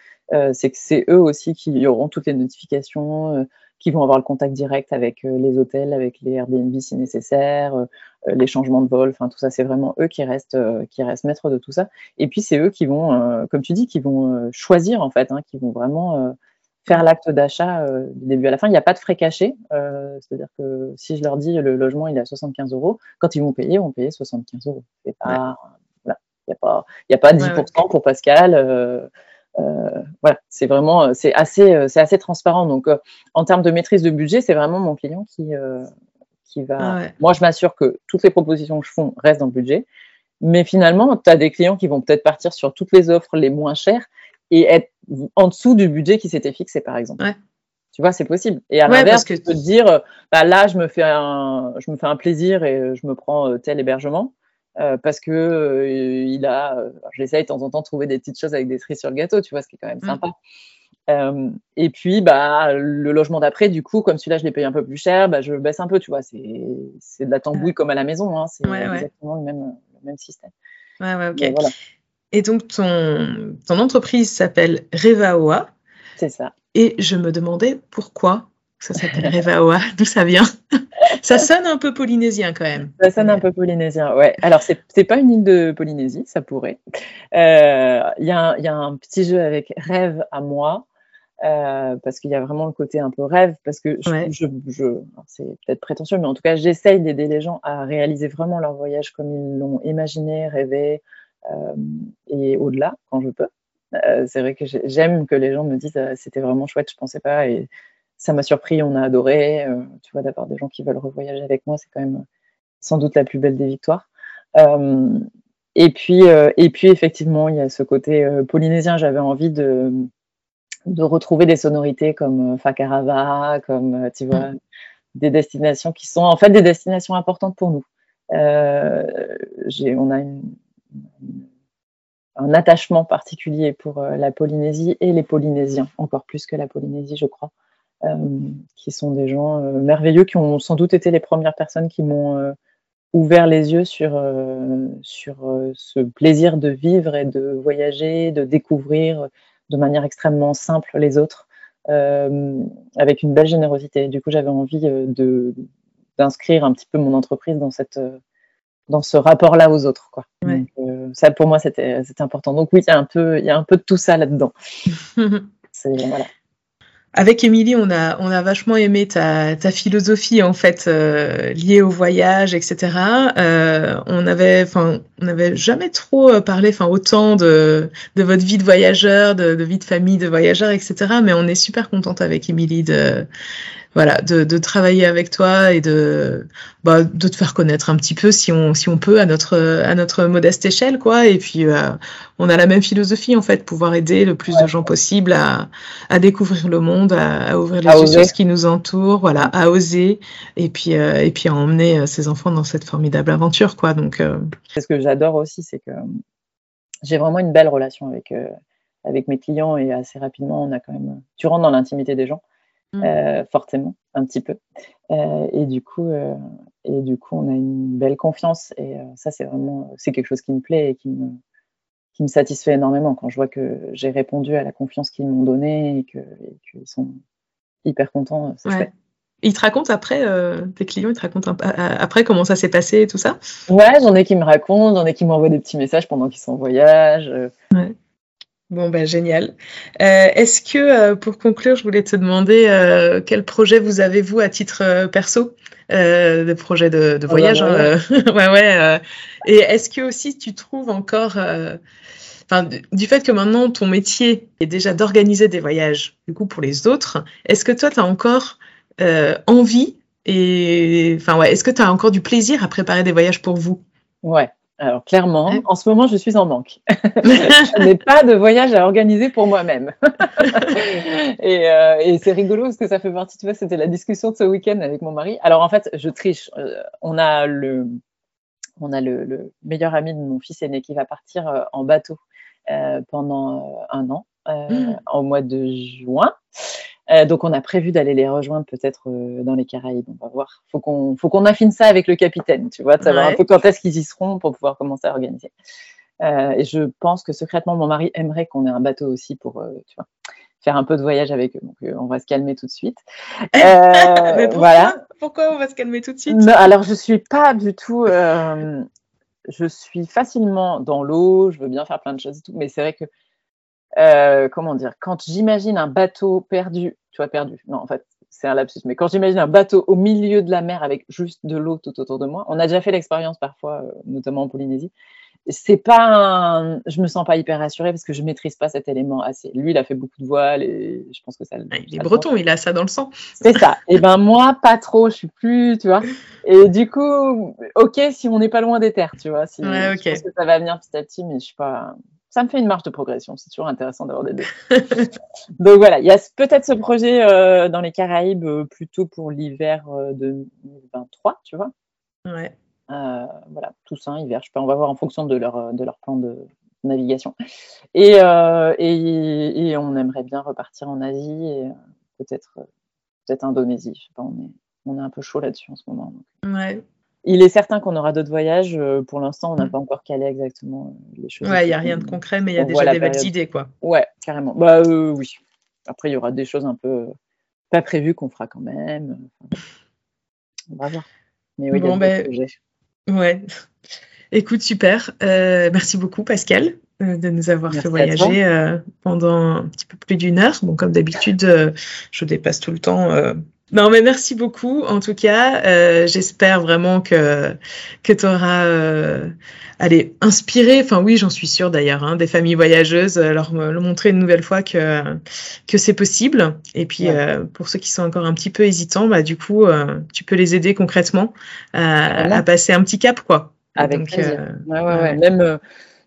c'est que c'est eux aussi qui auront toutes les notifications qui vont avoir le contact direct avec euh, les hôtels, avec les Airbnb si nécessaire, euh, euh, les changements de vol, enfin tout ça, c'est vraiment eux qui restent, qui restent maîtres de tout ça. Et puis c'est eux qui vont, comme tu dis, qui vont choisir en fait, hein, qui vont vraiment faire l'acte d'achat du début à la fin. Il n'y a pas de frais cachés, c'est-à-dire que si je leur dis le logement il est à 75 euros, quand ils vont payer, ils vont payer 75 euros. il n'y a pas, il a pas 10% pour Pascal. Euh, voilà, c'est vraiment, euh, c'est assez, euh, assez transparent. Donc, en termes de maîtrise de budget, c'est vraiment mon client qui, qui va. Ah Moi, je m'assure que toutes les propositions que je fais restent dans le budget. Mais finalement, tu as des clients qui vont peut-être partir sur toutes les offres les moins chères et être en dessous du budget qui s'était fixé, par exemple. Tu vois, c'est possible. Et à l'inverse, que... tu peux te dire, bah là, je me fais un, je me fais un plaisir et je me prends tel hébergement. Euh, parce que euh, il a, euh, j'essaye de temps en temps de trouver des petites choses avec des tris sur le gâteau, tu vois, ce qui est quand même mmh. sympa. et puis, bah, le logement d'après, du coup, comme celui-là, je l'ai payé un peu plus cher, bah, je baisse un peu, tu vois. C'est de la tambouille comme à la maison, hein, c'est exactement le même, le même système. Ouais, ouais, ok. Et donc, ton, ton entreprise s'appelle Revaoa. C'est ça. Et je me demandais pourquoi ça s'appelle Revaoa, *laughs* d'où ça vient Ça sonne un peu polynésien quand même. Ça sonne un peu polynésien, ouais. Alors, c'est n'est pas une île de Polynésie, ça pourrait. Il euh, y, y, a un petit jeu avec rêve à moi, euh, parce qu'il y a vraiment le côté un peu rêve, parce que je, je, c'est peut-être prétentieux, mais en tout cas, j'essaye d'aider les gens à réaliser vraiment leur voyage comme ils l'ont imaginé, rêvé, et au-delà, quand je peux. c'est vrai que j'aime que les gens me disent c'était vraiment chouette, je pensais pas, et ça m'a surpris, on a adoré. Euh, tu vois, d'avoir des gens qui veulent revoyager avec moi, c'est quand même sans doute la plus belle des victoires. Euh, et puis, euh, et puis effectivement, il y a ce côté polynésien. J'avais envie de, de retrouver des sonorités comme Fakarava, comme tu vois, des destinations qui sont en fait des destinations importantes pour nous. on a un attachement particulier pour la Polynésie et les Polynésiens, encore plus que la Polynésie, je crois. Euh, qui sont des gens euh, merveilleux, qui ont sans doute été les premières personnes qui m'ont euh, ouvert les yeux sur, sur ce plaisir de vivre et de voyager, de découvrir de manière extrêmement simple les autres, avec une belle générosité. Du coup, j'avais envie de d'inscrire un petit peu mon entreprise dans cette dans ce rapport-là aux autres. Quoi. ça, pour moi, c'était important. Donc oui, il y a un peu, il y a un peu de tout ça là-dedans. *laughs* voilà. Avec Émilie, on a, on a vachement aimé ta, ta philosophie en fait euh, liée au voyage, etc. Euh, on avait, enfin, on n'avait jamais trop euh, parlé, enfin, autant de, de votre vie de voyageur, de, de vie de famille de voyageur, etc. Mais on est super contente avec Émilie de, voilà, de, de, travailler avec toi et de, bah, de te faire connaître un petit peu si on, si on peut à notre, à notre modeste échelle, quoi. Et puis, euh, on a la même philosophie, en fait, pouvoir aider le plus de gens possible à, à découvrir le monde, à, ouvrir les yeux sur ce qui nous entoure, voilà, à oser, et puis, euh, et puis à emmener euh, ses enfants dans cette formidable aventure, quoi. Donc, ce que j'adore aussi, c'est que j'ai vraiment une belle relation avec, avec mes clients et assez rapidement, on a quand même. Tu rentres dans l'intimité des gens, mmh. forcément, un petit peu. et, du coup, et du coup, on a une belle confiance. Et ça, c'est vraiment c'est quelque chose qui me plaît et qui me, qui me satisfait énormément quand je vois que j'ai répondu à la confiance qu'ils m'ont donnée et qu'ils sont hyper contents. Ouais. Ils te racontent après, euh, tes clients, ils te racontent après comment ça s'est passé et tout ça? Ouais, j'en ai qui me racontent, j'en ai qui m'envoient des petits messages pendant qu'ils sont en voyage. Euh. Ouais. Bon, ben génial. Euh, est-ce que, pour conclure, je voulais te demander quel projet vous avez, vous, à titre perso? De projet de, de voyage hein, ouais, *laughs* ouais. et est-ce que aussi tu trouves encore Enfin, du fait que maintenant ton métier est déjà d'organiser des voyages, du coup pour les autres, est-ce que toi tu as encore euh, envie et enfin ouais, est-ce que tu as encore du plaisir à préparer des voyages pour vous? Ouais. Alors clairement, en ce moment, je suis en manque. *laughs* je n'ai pas de voyage à organiser pour moi-même. *laughs* Euh, et, c'est rigolo parce que ça fait partie, tu vois, c'était la discussion de ce week-end avec mon mari. Alors en fait, je triche. Euh, on a le, on a le, meilleur ami de mon fils aîné qui va partir en bateau pendant un an, mmh. au mois de juin. Euh, donc, on a prévu d'aller les rejoindre peut-être euh, dans les Caraïbes. On va voir. Faut qu'on, faut qu'on affine ça avec le capitaine, tu vois, de savoir un peu quand est-ce qu'ils y seront pour pouvoir commencer à organiser. Euh, et je pense que secrètement, mon mari aimerait qu'on ait un bateau aussi pour, tu vois, faire un peu de voyage avec eux. Donc, on va se calmer tout de suite. *laughs* Mais pourquoi, voilà. Pourquoi on va se calmer tout de suite? Alors, je suis pas du tout. je suis facilement dans l'eau. Je veux bien faire plein de choses et tout, mais c'est vrai que euh, comment dire, quand j'imagine un bateau perdu, tu vois, perdu, non, en fait, c'est un lapsus, mais quand j'imagine un bateau au milieu de la mer avec juste de l'eau tout autour de moi, on a déjà fait l'expérience parfois, euh, notamment en Polynésie. C'est pas un... Je me sens pas hyper rassurée parce que je maîtrise pas cet élément assez. Lui, il a fait beaucoup de voile et je pense que ça. il est breton, il a ça dans le sang. C'est ça. *laughs* Et ben moi, pas trop. Je suis plus, tu vois. Et du coup, ok, si on n'est pas loin des terres, tu vois. Si, Je pense que ça va venir petit à petit, mais je suis pas ça me fait une marge de progression. C'est toujours intéressant d'avoir des deux. *laughs* Donc voilà, il y a peut-être ce projet euh, dans les Caraïbes euh, plutôt pour l'hiver 2023, euh, tu vois. Ouais. voilà, Toussaint, hiver, je sais pas, on va voir en fonction de leur, de leur plan de navigation. Et, et, et, on aimerait bien repartir en Asie et peut-être peut-être Indonésie. Je sais pas, on est, on est un peu chaud là-dessus en ce moment. Ouais. Il est certain qu'on aura d'autres voyages. Euh, pour l'instant, on n'a mm. pas encore calé exactement euh, les choses. Ouais, il n'y a rien de concret, mais il y a déjà des belles idées, quoi. Ouais, carrément. Bah euh, oui. Après, il y aura des choses un peu pas prévues qu'on fera quand même. on va voir. Mais oui, bon, ben, Ouais. Écoute, super. merci beaucoup, Pascal, de nous avoir fait voyager pendant un petit peu plus d'une heure. Bon, comme d'habitude, je dépasse tout le temps non, mais merci beaucoup. En tout cas, euh, j'espère vraiment que que tu auras euh, allez, inspiré, enfin oui, j'en suis sûre d'ailleurs, hein, des familles voyageuses, euh, leur, leur montrer une nouvelle fois que que c'est possible. Et puis euh, pour ceux qui sont encore un petit peu hésitants, bah du coup, euh, tu peux les aider concrètement à, à, passer un petit cap, quoi. Avec Donc, plaisir. Ouais, ouais, ouais. Même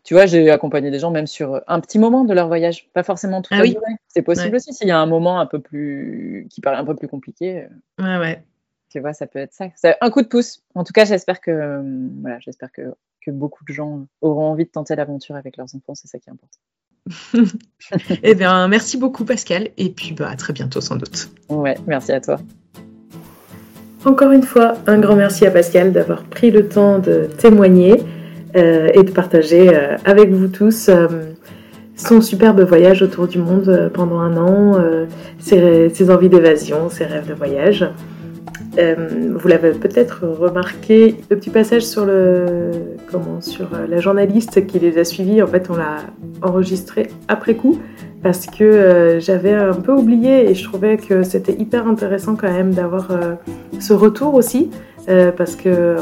tu vois, j'ai accompagné des gens même sur un petit moment de leur voyage, pas forcément tout ah oui. C'est possible aussi s'il y a un moment un peu plus qui paraît un peu plus compliqué. Euh, ouais, ouais. Tu vois, ça peut être ça. C'est un coup de pouce. En tout cas, j'espère que voilà, j'espère que, que beaucoup de gens auront envie de tenter l'aventure avec leurs enfants. C'est ça qui est important. *laughs* eh bien, merci beaucoup Pascal, et puis bah, à très bientôt sans doute. Ouais, merci à toi. Encore une fois, un grand merci à Pascal d'avoir pris le temps de témoigner. Euh, et de partager euh, avec vous tous euh, son superbe voyage autour du monde pendant un an, ses, envies d'évasion, ses rêves de voyage. vous l'avez peut-être remarqué, le petit passage sur, le, comment, sur la journaliste qui les a suivis, en fait on l'a enregistré après coup parce que j'avais un peu oublié et je trouvais que c'était hyper intéressant quand même d'avoir ce retour aussi euh, parce que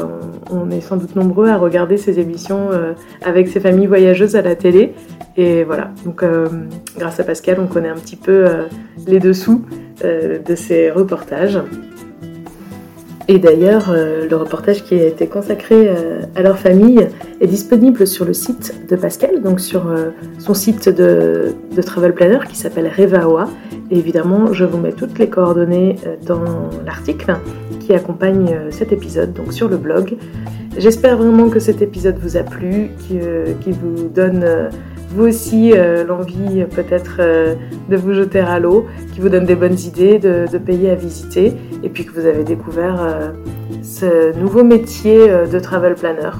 on, est sans doute nombreux à regarder ces émissions euh, avec ces familles voyageuses à la télé. Et voilà, donc euh, grâce à Pascal, on connaît un petit peu les dessous de ces reportages. Et d'ailleurs, le reportage qui a été consacré à leur famille est disponible sur le site de Pascal, donc sur son site de, de travel planner qui s'appelle Revaoa. Et évidemment, je vous mets toutes les coordonnées dans l'article accompagne euh, cet épisode, donc sur le blog. J'espère vraiment que cet épisode vous a plu, qu'il vous donne vous aussi l'envie peut-être de vous jeter à l'eau, qui vous donne des bonnes idées de, de, pays à visiter, et puis que vous avez découvert ce nouveau métier de travel planner.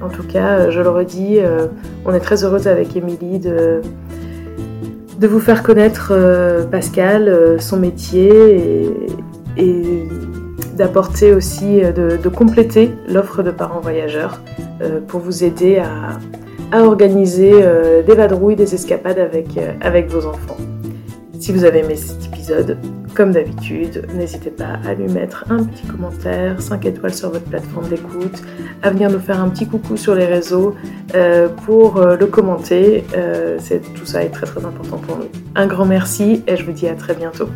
En tout cas, je le redis, on est très heureuse avec Émilie de de vous faire connaître euh, Pascal, euh, son métier et, d'apporter aussi, euh, de, compléter l'offre de parents voyageurs pour vous aider à, organiser des vadrouilles, des escapades avec, avec vos enfants. Si vous avez aimé cet épisode, comme d'habitude, n'hésitez pas à lui mettre un petit commentaire, 5 étoiles sur votre plateforme d'écoute, à venir nous faire un petit coucou sur les réseaux euh, pour euh, le commenter. Euh, tout ça est très très important pour nous. Un grand merci et je vous dis à très bientôt.